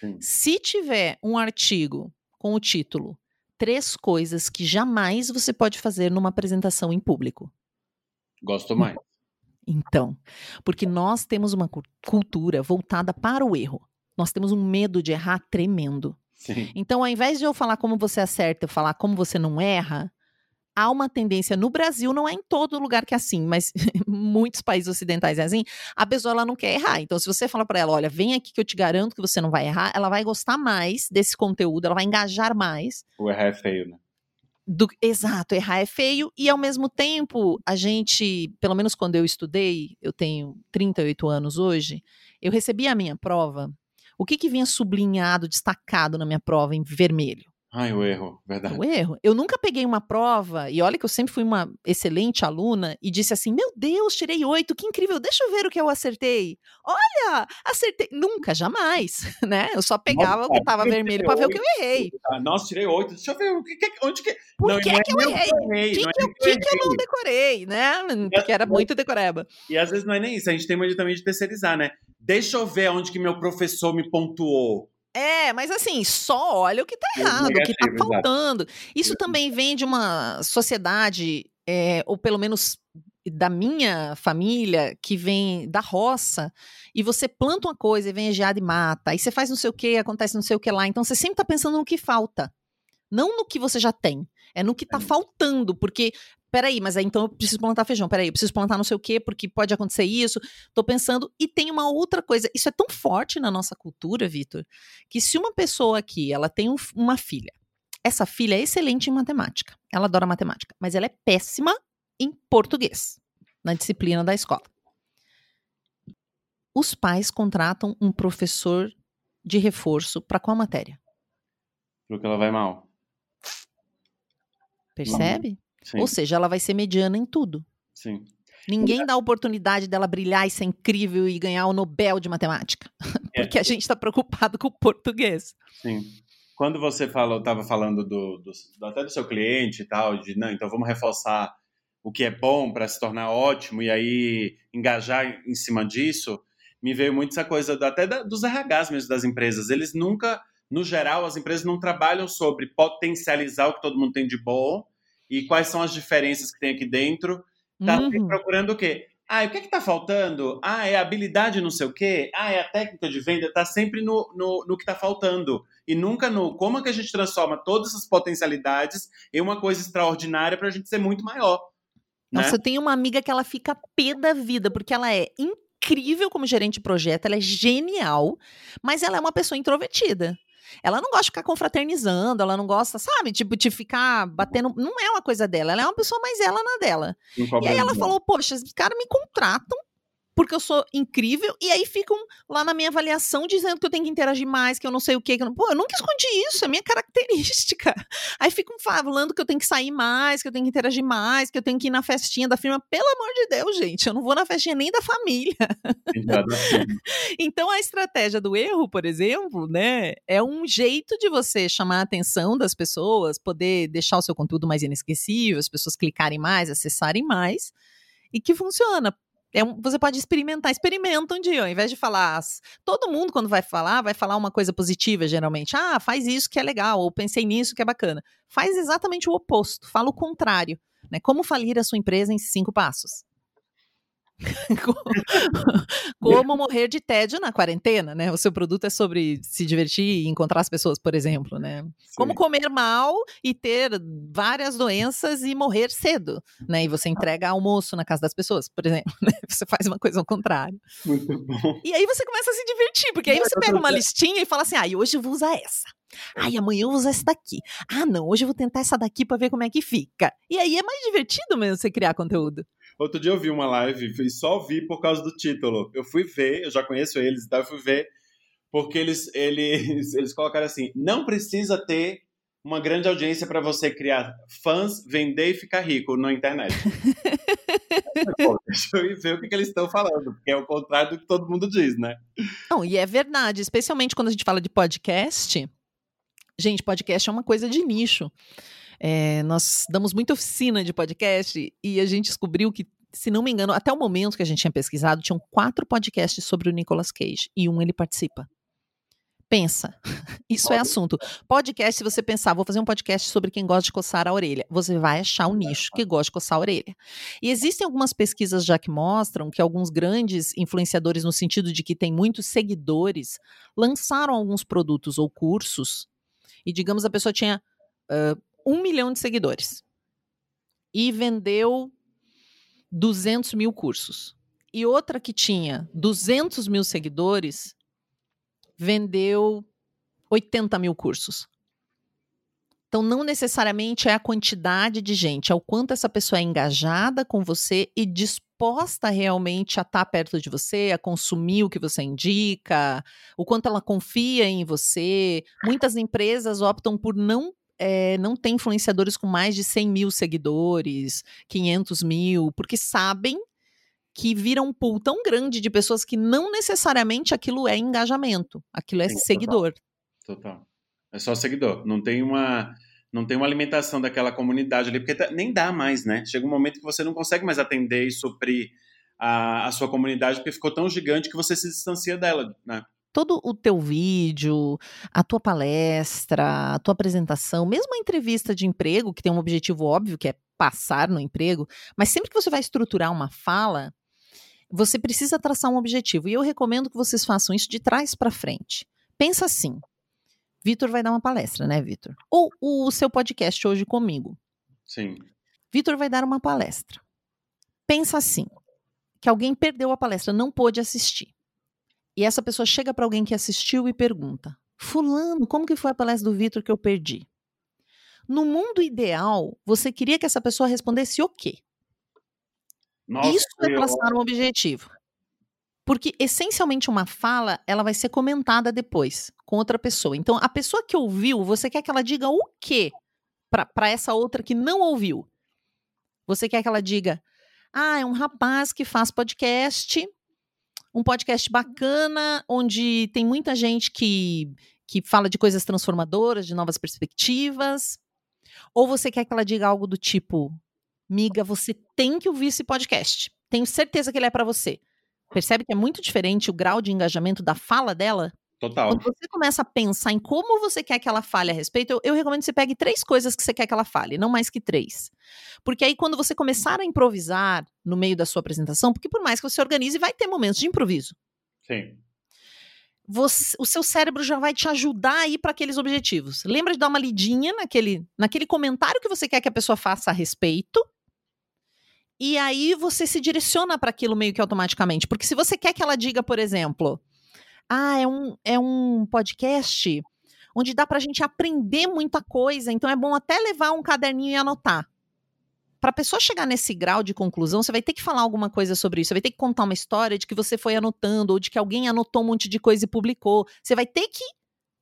Sim. Se tiver um artigo com o título Três coisas que jamais você pode fazer numa apresentação em público.
Gosto mais.
Então, porque nós temos uma cultura voltada para o erro. Nós temos um medo de errar tremendo. Sim. Então, ao invés de eu falar como você acerta, eu falar como você não erra, há uma tendência no Brasil, não é em todo lugar que é assim, mas <laughs> muitos países ocidentais é assim, a pessoa ela não quer errar. Então, se você fala para ela, olha, vem aqui que eu te garanto que você não vai errar, ela vai gostar mais desse conteúdo, ela vai engajar mais.
O errar é feio, né?
Do, exato, errar é feio e ao mesmo tempo a gente, pelo menos quando eu estudei, eu tenho 38 anos hoje, eu recebi a minha prova o que, que vinha sublinhado, destacado na minha prova em vermelho?
Ai, o erro, verdade.
O erro. Eu nunca peguei uma prova, e olha que eu sempre fui uma excelente aluna, e disse assim: Meu Deus, tirei oito, que incrível, deixa eu ver o que eu acertei. Olha, acertei. Nunca, jamais, <laughs> né? Eu só pegava Nossa, o que estava vermelho para ver o que eu errei.
Nossa, tirei oito, deixa eu ver o que, onde que.
Por não, que, é que eu errei? O que, que, que, que, eu não decorei, né? Porque era muito decoreba.
E às vezes não é nem isso, a gente tem mania também de terceirizar, né? Deixa eu ver onde que meu professor me pontuou.
É, mas assim, só olha o que tá errado, negativo, o que tá faltando. Isso também vem de uma sociedade, é, ou pelo menos da minha família, que vem da roça, e você planta uma coisa e vem geada e mata, aí você faz não sei o que, acontece não sei o que lá. Então você sempre tá pensando no que falta. Não no que você já tem, é no que tá faltando, porque peraí, mas aí então eu preciso plantar feijão, peraí, eu preciso plantar não sei o quê, porque pode acontecer isso, tô pensando, e tem uma outra coisa, isso é tão forte na nossa cultura, Vitor, que se uma pessoa aqui, ela tem um, uma filha, essa filha é excelente em matemática, ela adora matemática, mas ela é péssima em português, na disciplina da escola. Os pais contratam um professor de reforço para qual matéria?
Porque ela vai mal.
Percebe? Sim. Ou seja, ela vai ser mediana em tudo.
Sim.
Ninguém dá a oportunidade dela brilhar e ser incrível e ganhar o Nobel de Matemática. <laughs> É. Porque a gente está preocupado com o português.
Sim. Quando você falou, estava falando do, do, até do seu cliente e tal, de não, então vamos reforçar o que é bom para se tornar ótimo e aí engajar em cima disso, me veio muito essa coisa do, até da, dos RHs mesmo das empresas. Eles nunca, no geral, as empresas não trabalham sobre potencializar o que todo mundo tem de bom, e quais são as diferenças que tem aqui dentro. Tá uhum. procurando o quê? Ah, o que é que tá faltando? Ah, é a habilidade não sei o quê? Ah, é a técnica de venda? Tá sempre no, no, no que tá faltando. E nunca no como é que a gente transforma todas essas potencialidades em uma coisa extraordinária para a gente ser muito maior.
Né? Nossa, eu tenho uma amiga que ela fica pé da vida, porque ela é incrível como gerente de projeto, ela é genial, mas ela é uma pessoa introvertida. Ela não gosta de ficar confraternizando, ela não gosta, sabe, tipo, de ficar batendo. Não é uma coisa dela, ela é uma pessoa mais ela na dela. E aí ela falou: Poxa, os caras me contratam porque eu sou incrível, e aí ficam lá na minha avaliação dizendo que eu tenho que interagir mais, que eu não sei o quê. Que eu não... Pô, eu nunca escondi isso, é minha característica. <laughs> Aí ficam falando que eu tenho que sair mais, que eu tenho que interagir mais, que eu tenho que ir na festinha da firma. Pelo amor de Deus, gente, eu não vou na festinha nem da família. <laughs> então a estratégia do erro, por exemplo, né, é um jeito de você chamar a atenção das pessoas, poder deixar o seu conteúdo mais inesquecível, as pessoas clicarem mais, acessarem mais e que funciona. É você pode experimentar, experimenta um dia, ao invés de falar. Todo mundo, quando vai falar, vai falar uma coisa positiva, geralmente. Ah, faz isso que é legal, ou pensei nisso que é bacana. Faz exatamente o oposto, fala o contrário. Né? Como falir a sua empresa em cinco passos? <laughs> Como morrer de tédio na quarentena, né? O seu produto é sobre se divertir e encontrar as pessoas, por exemplo, né? Sim. Como comer mal e ter várias doenças e morrer cedo, né? E você entrega almoço na casa das pessoas, por exemplo. <laughs> Né? Você faz uma coisa ao contrário.
Muito bom.
E aí você começa a se divertir, porque aí você pega uma listinha e fala assim: ah, hoje eu vou usar essa. Ai, amanhã eu vou usar essa daqui. Ah, não, hoje eu vou tentar essa daqui para ver como é que fica. E aí é mais divertido mesmo você criar conteúdo.
Outro dia eu vi uma live e só vi por causa do título. Eu fui ver, eu já conheço eles, então eu fui ver, porque eles, eles, <laughs> eles colocaram assim: não precisa ter uma grande audiência para você criar fãs, vender e ficar rico na internet. <laughs> Pô, deixa eu ver o que, que eles estão falando, porque é o contrário do que todo mundo diz, né?
Não, e é verdade, especialmente quando a gente fala de podcast. Gente, podcast é uma coisa de nicho. É, nós damos muita oficina de podcast e a gente descobriu que, se não me engano, até o momento que a gente tinha pesquisado, tinham quatro podcasts sobre o Nicolas Cage e um ele participa. Pensa, <laughs> isso é assunto. Podcast, se você pensar, vou fazer um podcast sobre quem gosta de coçar a orelha, você vai achar um nicho que gosta de coçar a orelha. E existem algumas pesquisas já que mostram que alguns grandes influenciadores, no sentido de que tem muitos seguidores, lançaram alguns produtos ou cursos, e digamos a pessoa tinha uh, um milhão de seguidores e vendeu 200 mil cursos. E outra que tinha 200 mil seguidores vendeu 80 mil cursos. Então, não necessariamente é a quantidade de gente, é o quanto essa pessoa é engajada com você e disposta realmente a estar perto de você, a consumir o que você indica, o quanto ela confia em você. Muitas empresas optam por não é, não tem influenciadores com mais de 100 mil seguidores, 500 mil, porque sabem que vira um pool tão grande de pessoas que não necessariamente aquilo é engajamento, aquilo é Sim, seguidor.
Total. total. É só seguidor. Não tem uma não tem uma alimentação daquela comunidade ali, porque tá, nem dá mais, né? Chega um momento que você não consegue mais atender e suprir a, a sua comunidade, porque ficou tão gigante que você se distancia dela, né?
Todo o teu vídeo, a tua palestra, a tua apresentação, mesmo a entrevista de emprego, que tem um objetivo óbvio, que é passar no emprego, mas sempre que você vai estruturar uma fala, você precisa traçar um objetivo. E eu recomendo que vocês façam isso de trás para frente. Pensa assim: Vitor vai dar uma palestra, né, Vitor? Ou o seu podcast hoje comigo.
Sim.
Vitor vai dar uma palestra. Pensa assim: que alguém perdeu a palestra, não pôde assistir. E essa pessoa chega para alguém que assistiu e pergunta: Fulano, como que foi a palestra do Vitor que eu perdi? No mundo ideal, você queria que essa pessoa respondesse o quê? Nossa, Isso é traçar um objetivo. Porque, essencialmente, uma fala, ela vai ser comentada depois com outra pessoa. Então, a pessoa que ouviu, você quer que ela diga o quê para essa outra que não ouviu? Você quer que ela diga, ah, é um rapaz que faz podcast, um podcast bacana, onde tem muita gente que, que fala de coisas transformadoras, de novas perspectivas. Ou você quer que ela diga algo do tipo, miga, você tem que ouvir esse podcast. Tenho certeza que ele é para você. Percebe que é muito diferente o grau de engajamento da fala dela?
Total.
Quando você começa a pensar em como você quer que ela fale a respeito, eu, eu, recomendo que você pegue três coisas que você quer que ela fale, não mais que três. Porque aí, quando você começar a improvisar no meio da sua apresentação, porque por mais que você organize, vai ter momentos de improviso.
Sim.
Você, o seu cérebro já vai te ajudar a ir para aqueles objetivos. Lembra de dar uma lidinha naquele, naquele comentário que você quer que a pessoa faça a respeito e aí você se direciona para aquilo meio que automaticamente. Porque se você quer que ela diga, por exemplo, ah, é um, é um podcast onde dá para a gente aprender muita coisa, então é bom até levar um caderninho e anotar. Para a pessoa chegar nesse grau de conclusão, você vai ter que falar alguma coisa sobre isso. Você vai ter que contar uma história de que você foi anotando, ou de que alguém anotou um monte de coisa e publicou. Você vai ter que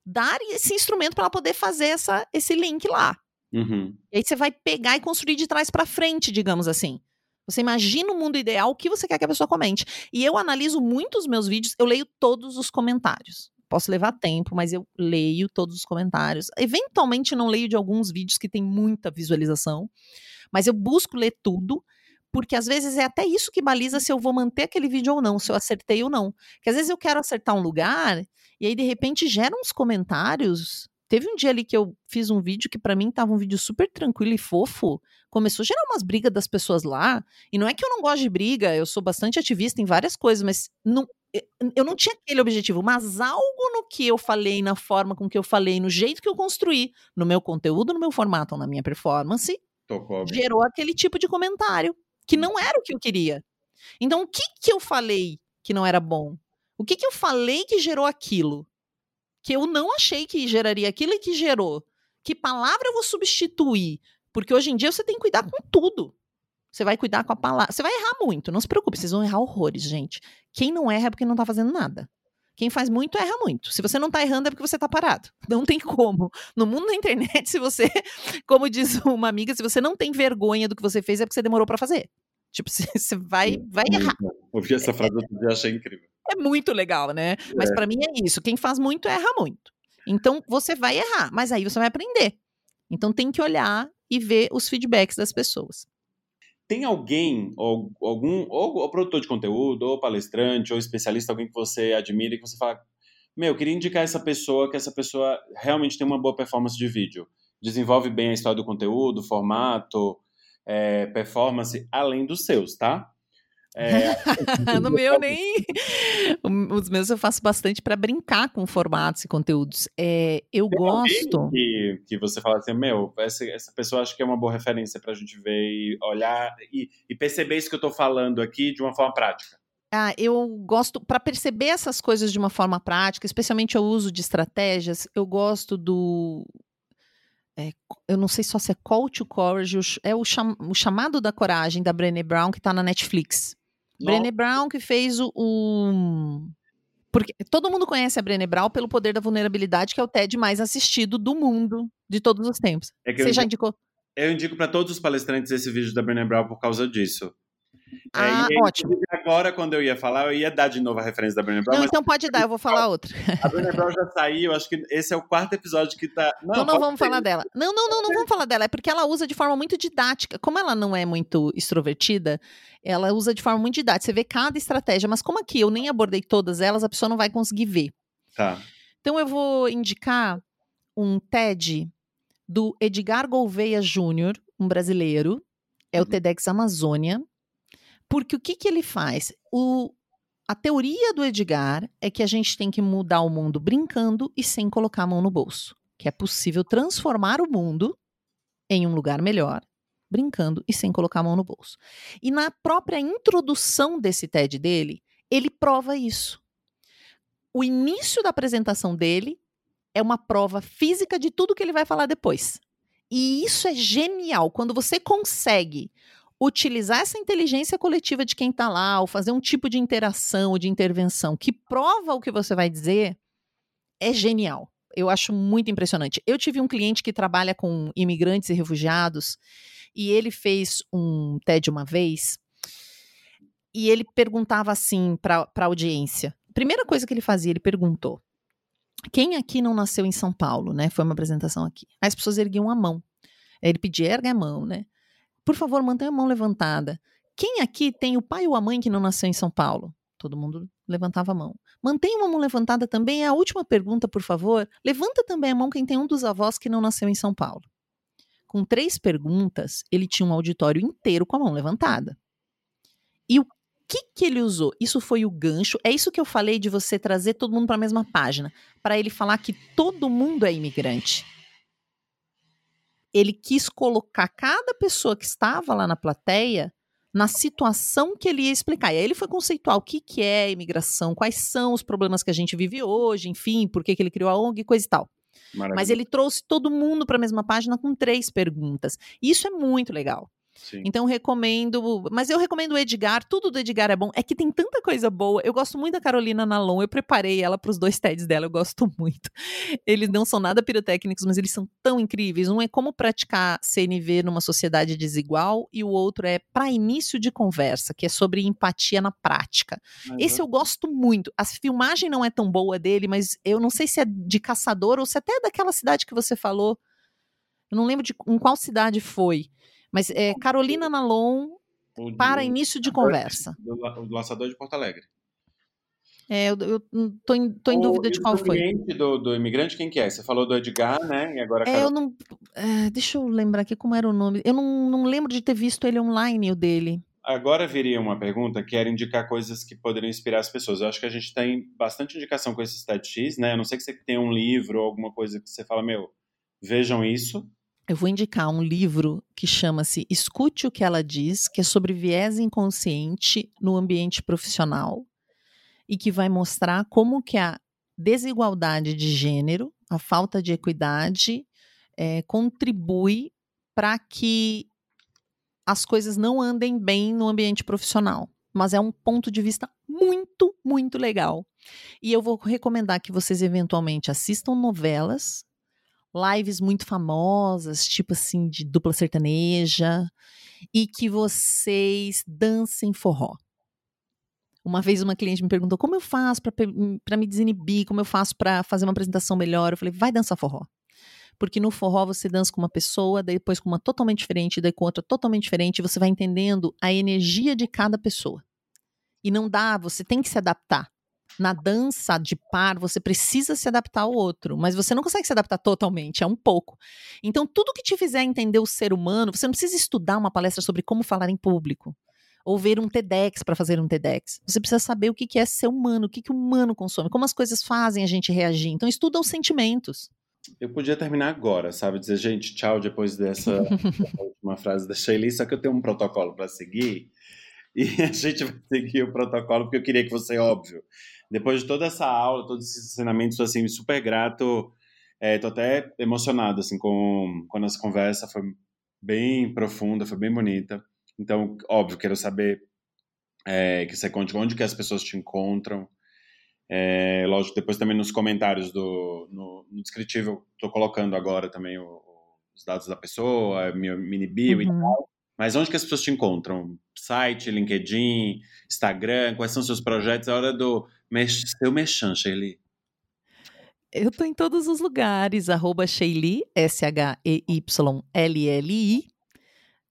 dar esse instrumento para ela poder fazer essa, esse link lá.
Uhum.
E aí você vai pegar e construir de trás para frente, digamos assim. Você imagina o mundo ideal, o que você quer que a pessoa comente. E eu analiso muito os meus vídeos, eu leio todos os comentários. Posso levar tempo, mas eu leio todos os comentários. Eventualmente não leio de alguns vídeos que tem muita visualização, mas eu busco ler tudo, porque às vezes é até isso que baliza se eu vou manter aquele vídeo ou não, se eu acertei ou não. Porque às vezes eu quero acertar um lugar e aí de repente gera uns comentários Teve um dia ali que eu fiz um vídeo que para mim tava um vídeo super tranquilo e fofo. Começou a gerar umas brigas das pessoas lá. E não é que eu não gosto de briga, eu sou bastante ativista em várias coisas, mas não, eu não tinha aquele objetivo. Mas algo no que eu falei, na forma com que eu falei, no jeito que eu construí, no meu conteúdo, no meu formato, na minha performance, gerou aquele tipo de comentário que não era o que eu queria. Então, o que que eu falei que não era bom? O que que eu falei que gerou aquilo? que eu não achei que geraria aquilo e que gerou. Que palavra eu vou substituir? Porque hoje em dia você tem que cuidar com tudo. Você vai cuidar com a palavra. Você vai errar muito, não se preocupe, vocês vão errar horrores, gente. Quem não erra é porque não tá fazendo nada. Quem faz muito, erra muito. Se você não tá errando, é porque você tá parado. <laughs> Não tem como. No mundo da internet, <laughs> se você, como diz uma amiga, se você não tem vergonha do que você fez, é porque você demorou para fazer. Tipo, <laughs> você vai, vai errar.
Ouvi essa frase outro dia, achei incrível
é muito legal, né? Mas é. para mim é isso. Quem faz muito erra muito. Então você vai errar, mas aí você vai aprender. Então tem que olhar e ver os feedbacks das pessoas.
Tem alguém, ou algum, ou, ou produtor de conteúdo, ou palestrante, ou especialista, alguém que você admira e que você fala, meu, eu queria indicar essa pessoa, que essa pessoa realmente tem uma boa performance de vídeo. Desenvolve bem a história do conteúdo, formato, é, performance, além dos seus, tá? É... <laughs>
no meu nem. <laughs> Os meus eu faço bastante para brincar com formatos e conteúdos. É, eu Tem gosto.
Que, que você fala assim, meu, essa, essa pessoa acho que é uma boa referência para a gente ver e olhar e, e perceber isso que eu estou falando aqui de uma forma prática.
Ah, eu gosto, para perceber essas coisas de uma forma prática, especialmente o uso de estratégias, eu gosto do. É, eu não sei só se é Call to Courage, é o, cham, o chamado da coragem da Brené Brown, que está na Netflix. Brené Brown que fez o, o, Porque todo mundo conhece a Brené Brown pelo poder da vulnerabilidade, que é o TED mais assistido do mundo de todos os tempos. É Você já indicou?
Eu indico para todos os palestrantes esse vídeo da Brené Brown por causa disso.
É, ah, é, ótimo.
Agora, quando eu ia falar, eu ia dar de novo a referência da Brené Brown.
Não, então pode dar, eu vou falar <laughs> outra.
A Brené Brown já saiu, acho que esse é o quarto episódio que tá.
Não, então não vamos falar dela. Não, não, não, não vamos falar dela. É porque ela usa de forma muito didática. Como ela não é muito extrovertida, ela usa de forma muito didática. Você vê cada estratégia, mas como aqui eu nem abordei todas elas, a pessoa não vai conseguir ver.
Tá.
Então eu vou indicar um TED do Edgar Gouveia Júnior, um brasileiro, é o
Uhum.
TEDx Amazônia, porque o que, que ele faz? O, a teoria do Edgar é que a gente tem que mudar o mundo brincando e sem colocar a mão no bolso, que é possível transformar o mundo em um lugar melhor, brincando e sem colocar a mão no bolso. E na própria introdução desse TED dele, ele prova isso. O início da apresentação dele é uma prova física de tudo que ele vai falar depois. E isso é genial. Quando você consegue utilizar essa inteligência coletiva de quem está lá, ou fazer um tipo de interação ou de intervenção que prova o que você vai dizer, é genial. Eu acho muito impressionante. Eu tive um cliente que trabalha com imigrantes e refugiados, e ele fez um TED uma vez, e ele perguntava assim para a audiência. Primeira coisa que ele fazia, ele perguntou: quem aqui não nasceu em São Paulo, né? Foi uma apresentação aqui. Aí as pessoas erguiam a mão. Ele pedia, ergue a mão, né? Por favor, mantenha a mão levantada. Quem aqui tem o pai ou a mãe que não nasceu em São Paulo? Todo mundo levantava a mão. Mantenha uma mão levantada também. É a última pergunta, por favor. Levanta também a mão quem tem um dos avós que não nasceu em São Paulo. Com três perguntas, ele tinha um auditório inteiro com a mão levantada. E o que, que ele usou? Isso foi o gancho. É isso que eu falei de você trazer todo mundo para a mesma página. Para ele falar que todo mundo é imigrante. Ele quis colocar cada pessoa que estava lá na plateia na situação que ele ia explicar. E aí ele foi conceituar o que, que é imigração, quais são os problemas que a gente vive hoje, enfim, por que, que ele criou a ONG, coisa e tal. Mas ele trouxe todo mundo para a mesma página com três perguntas. Isso é muito legal.
Sim.
Então recomendo, mas eu recomendo o Edgar, tudo do Edgar é bom. É que tem tanta coisa boa. Eu gosto muito da Carolina Nalon, eu preparei ela para os dois TEDs dela, eu gosto <laughs> muito. Eles não são nada pirotécnicos, mas eles são tão incríveis. Um é como praticar CNV numa sociedade desigual e o outro é para início de conversa, que é sobre empatia na prática.
Mas,
Esse eu gosto muito. A filmagem não é tão boa dele, mas eu não sei se é de caçador ou se até é daquela cidade que você falou. Eu não lembro de em qual cidade foi. Mas é Carolina Nalon
do-
para início de conversa.
Do, o do laçador de Porto Alegre.
É, eu, eu tô em, tô em
O-
dúvida de qual foi.
Do, do imigrante, quem que é? Você falou do Edgar, né? E agora
É, eu não. é, deixa eu lembrar aqui como era o nome. Eu não, não lembro de ter visto ele online, o dele.
Agora viria uma pergunta que era indicar coisas que poderiam inspirar as pessoas. Eu acho que a gente tem bastante indicação com esse TEDx, né? A não sei que você tenha um livro ou alguma coisa que você fala, meu, vejam isso.
Eu vou indicar um livro que chama-se Escute o que ela diz, que é sobre viés inconsciente no ambiente profissional e que vai mostrar como que a desigualdade de gênero, a falta de equidade, eh, contribui para que as coisas não andem bem no ambiente profissional. Mas é um ponto de vista muito, muito legal. E eu vou recomendar que vocês eventualmente assistam novelas lives muito famosas, tipo assim, de dupla sertaneja, e que vocês dancem forró. Uma vez uma cliente me perguntou como eu faço para me desinibir, como eu faço para fazer uma apresentação melhor. Eu falei, vai dançar forró. Porque no forró você dança com uma pessoa, depois com uma totalmente diferente, daí com outra totalmente diferente, e você vai entendendo a energia de cada pessoa. E não dá, você tem que se adaptar na dança de par, você precisa se adaptar ao outro, mas você não consegue se adaptar totalmente, é um pouco. Então, tudo que te fizer entender o ser humano, você não precisa estudar uma palestra sobre como falar em público, ou ver um TEDx para fazer um TEDx. Você precisa saber o que é ser humano, o que, que o humano consome, como as coisas fazem a gente reagir. Então, estuda os sentimentos.
Eu podia terminar agora, sabe? Dizer, gente, tchau, depois dessa <laughs> última frase da Shelly, só que eu tenho um protocolo para seguir. E <laughs> a gente vai seguir o protocolo, porque eu queria que fosse óbvio. Depois de toda essa aula, todos esses ensinamentos, assim, super grato. É, tô até emocionado, assim, com, com a nossa conversa. Foi bem profunda, foi bem bonita. Então, óbvio, quero saber é, que você conte onde que as pessoas te encontram. É, lógico, depois também nos comentários do no, no descritivo, eu tô colocando agora também o, os dados da pessoa, meu mini bio uhum. e tal. Mas onde que as pessoas te encontram? Site, LinkedIn, Instagram? Quais são seus projetos? É hora do. Seu mechan, Shelly.
Eu tô em todos os lugares, arroba Sheili, S-H-E-Y-L-L-I.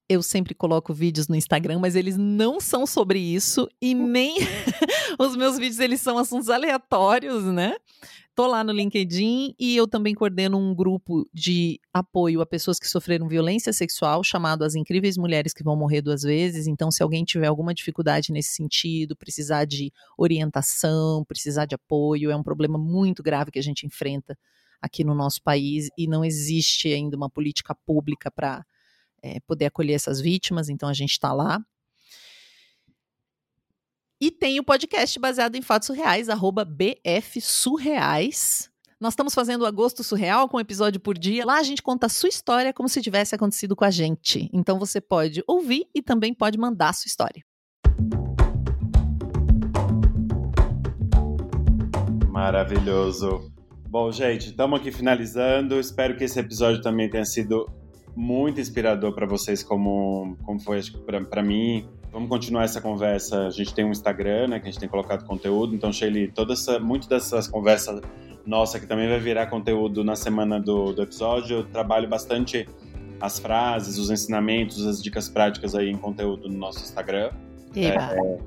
Eu sempre coloco vídeos no Instagram, mas eles não são sobre isso e nem <laughs> os meus vídeos eles são assuntos aleatórios, né? Tô lá no LinkedIn e eu também coordeno um grupo de apoio a pessoas que sofreram violência sexual, chamado As Incríveis Mulheres que Vão Morrer Duas Vezes. Então, se alguém tiver alguma dificuldade nesse sentido, precisar de orientação, precisar de apoio, é um problema muito grave que a gente enfrenta aqui no nosso país e não existe ainda uma política pública para é, poder acolher essas vítimas. Então, a gente está lá. E tem o podcast baseado em fatos surreais, arroba BF Surreais. Nós estamos fazendo Agosto Surreal com um episódio por dia. Lá a gente conta a sua história como se tivesse acontecido com a gente. Então você pode ouvir e também pode mandar a sua história.
Maravilhoso. Bom, gente, estamos aqui finalizando. Espero que esse episódio também tenha sido muito inspirador para vocês, como, como foi para mim. Vamos continuar essa conversa. A gente tem um Instagram, né, que a gente tem colocado conteúdo. Então, Shelly, toda essa, muito dessas conversas nossa que também vai virar conteúdo na semana do, do episódio. Eu trabalho bastante as frases, os ensinamentos, as dicas práticas aí em conteúdo no nosso Instagram. É,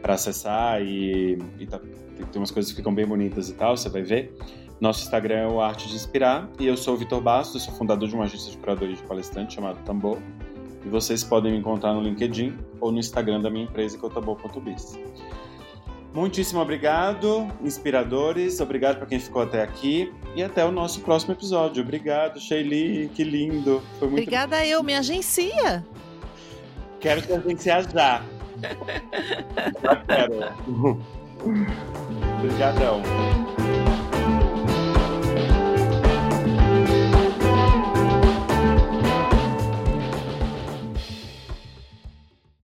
para acessar e, e tá, tem umas coisas que ficam bem bonitas e tal, você vai ver. Nosso Instagram é o Arte de Inspirar e eu sou o Vitor Bastos, sou fundador de uma agência de curadoria de palestrante chamada Tambor. E vocês podem me encontrar no LinkedIn ou no Instagram da minha empresa, que é. Muitíssimo obrigado, inspiradores. Obrigado para quem ficou até aqui. E até o nosso próximo episódio. Obrigado, Sheili. Que lindo.
Foi muito... Obrigada eu. Me agencia.
Quero te agenciar já. <laughs> já quero. Obrigadão.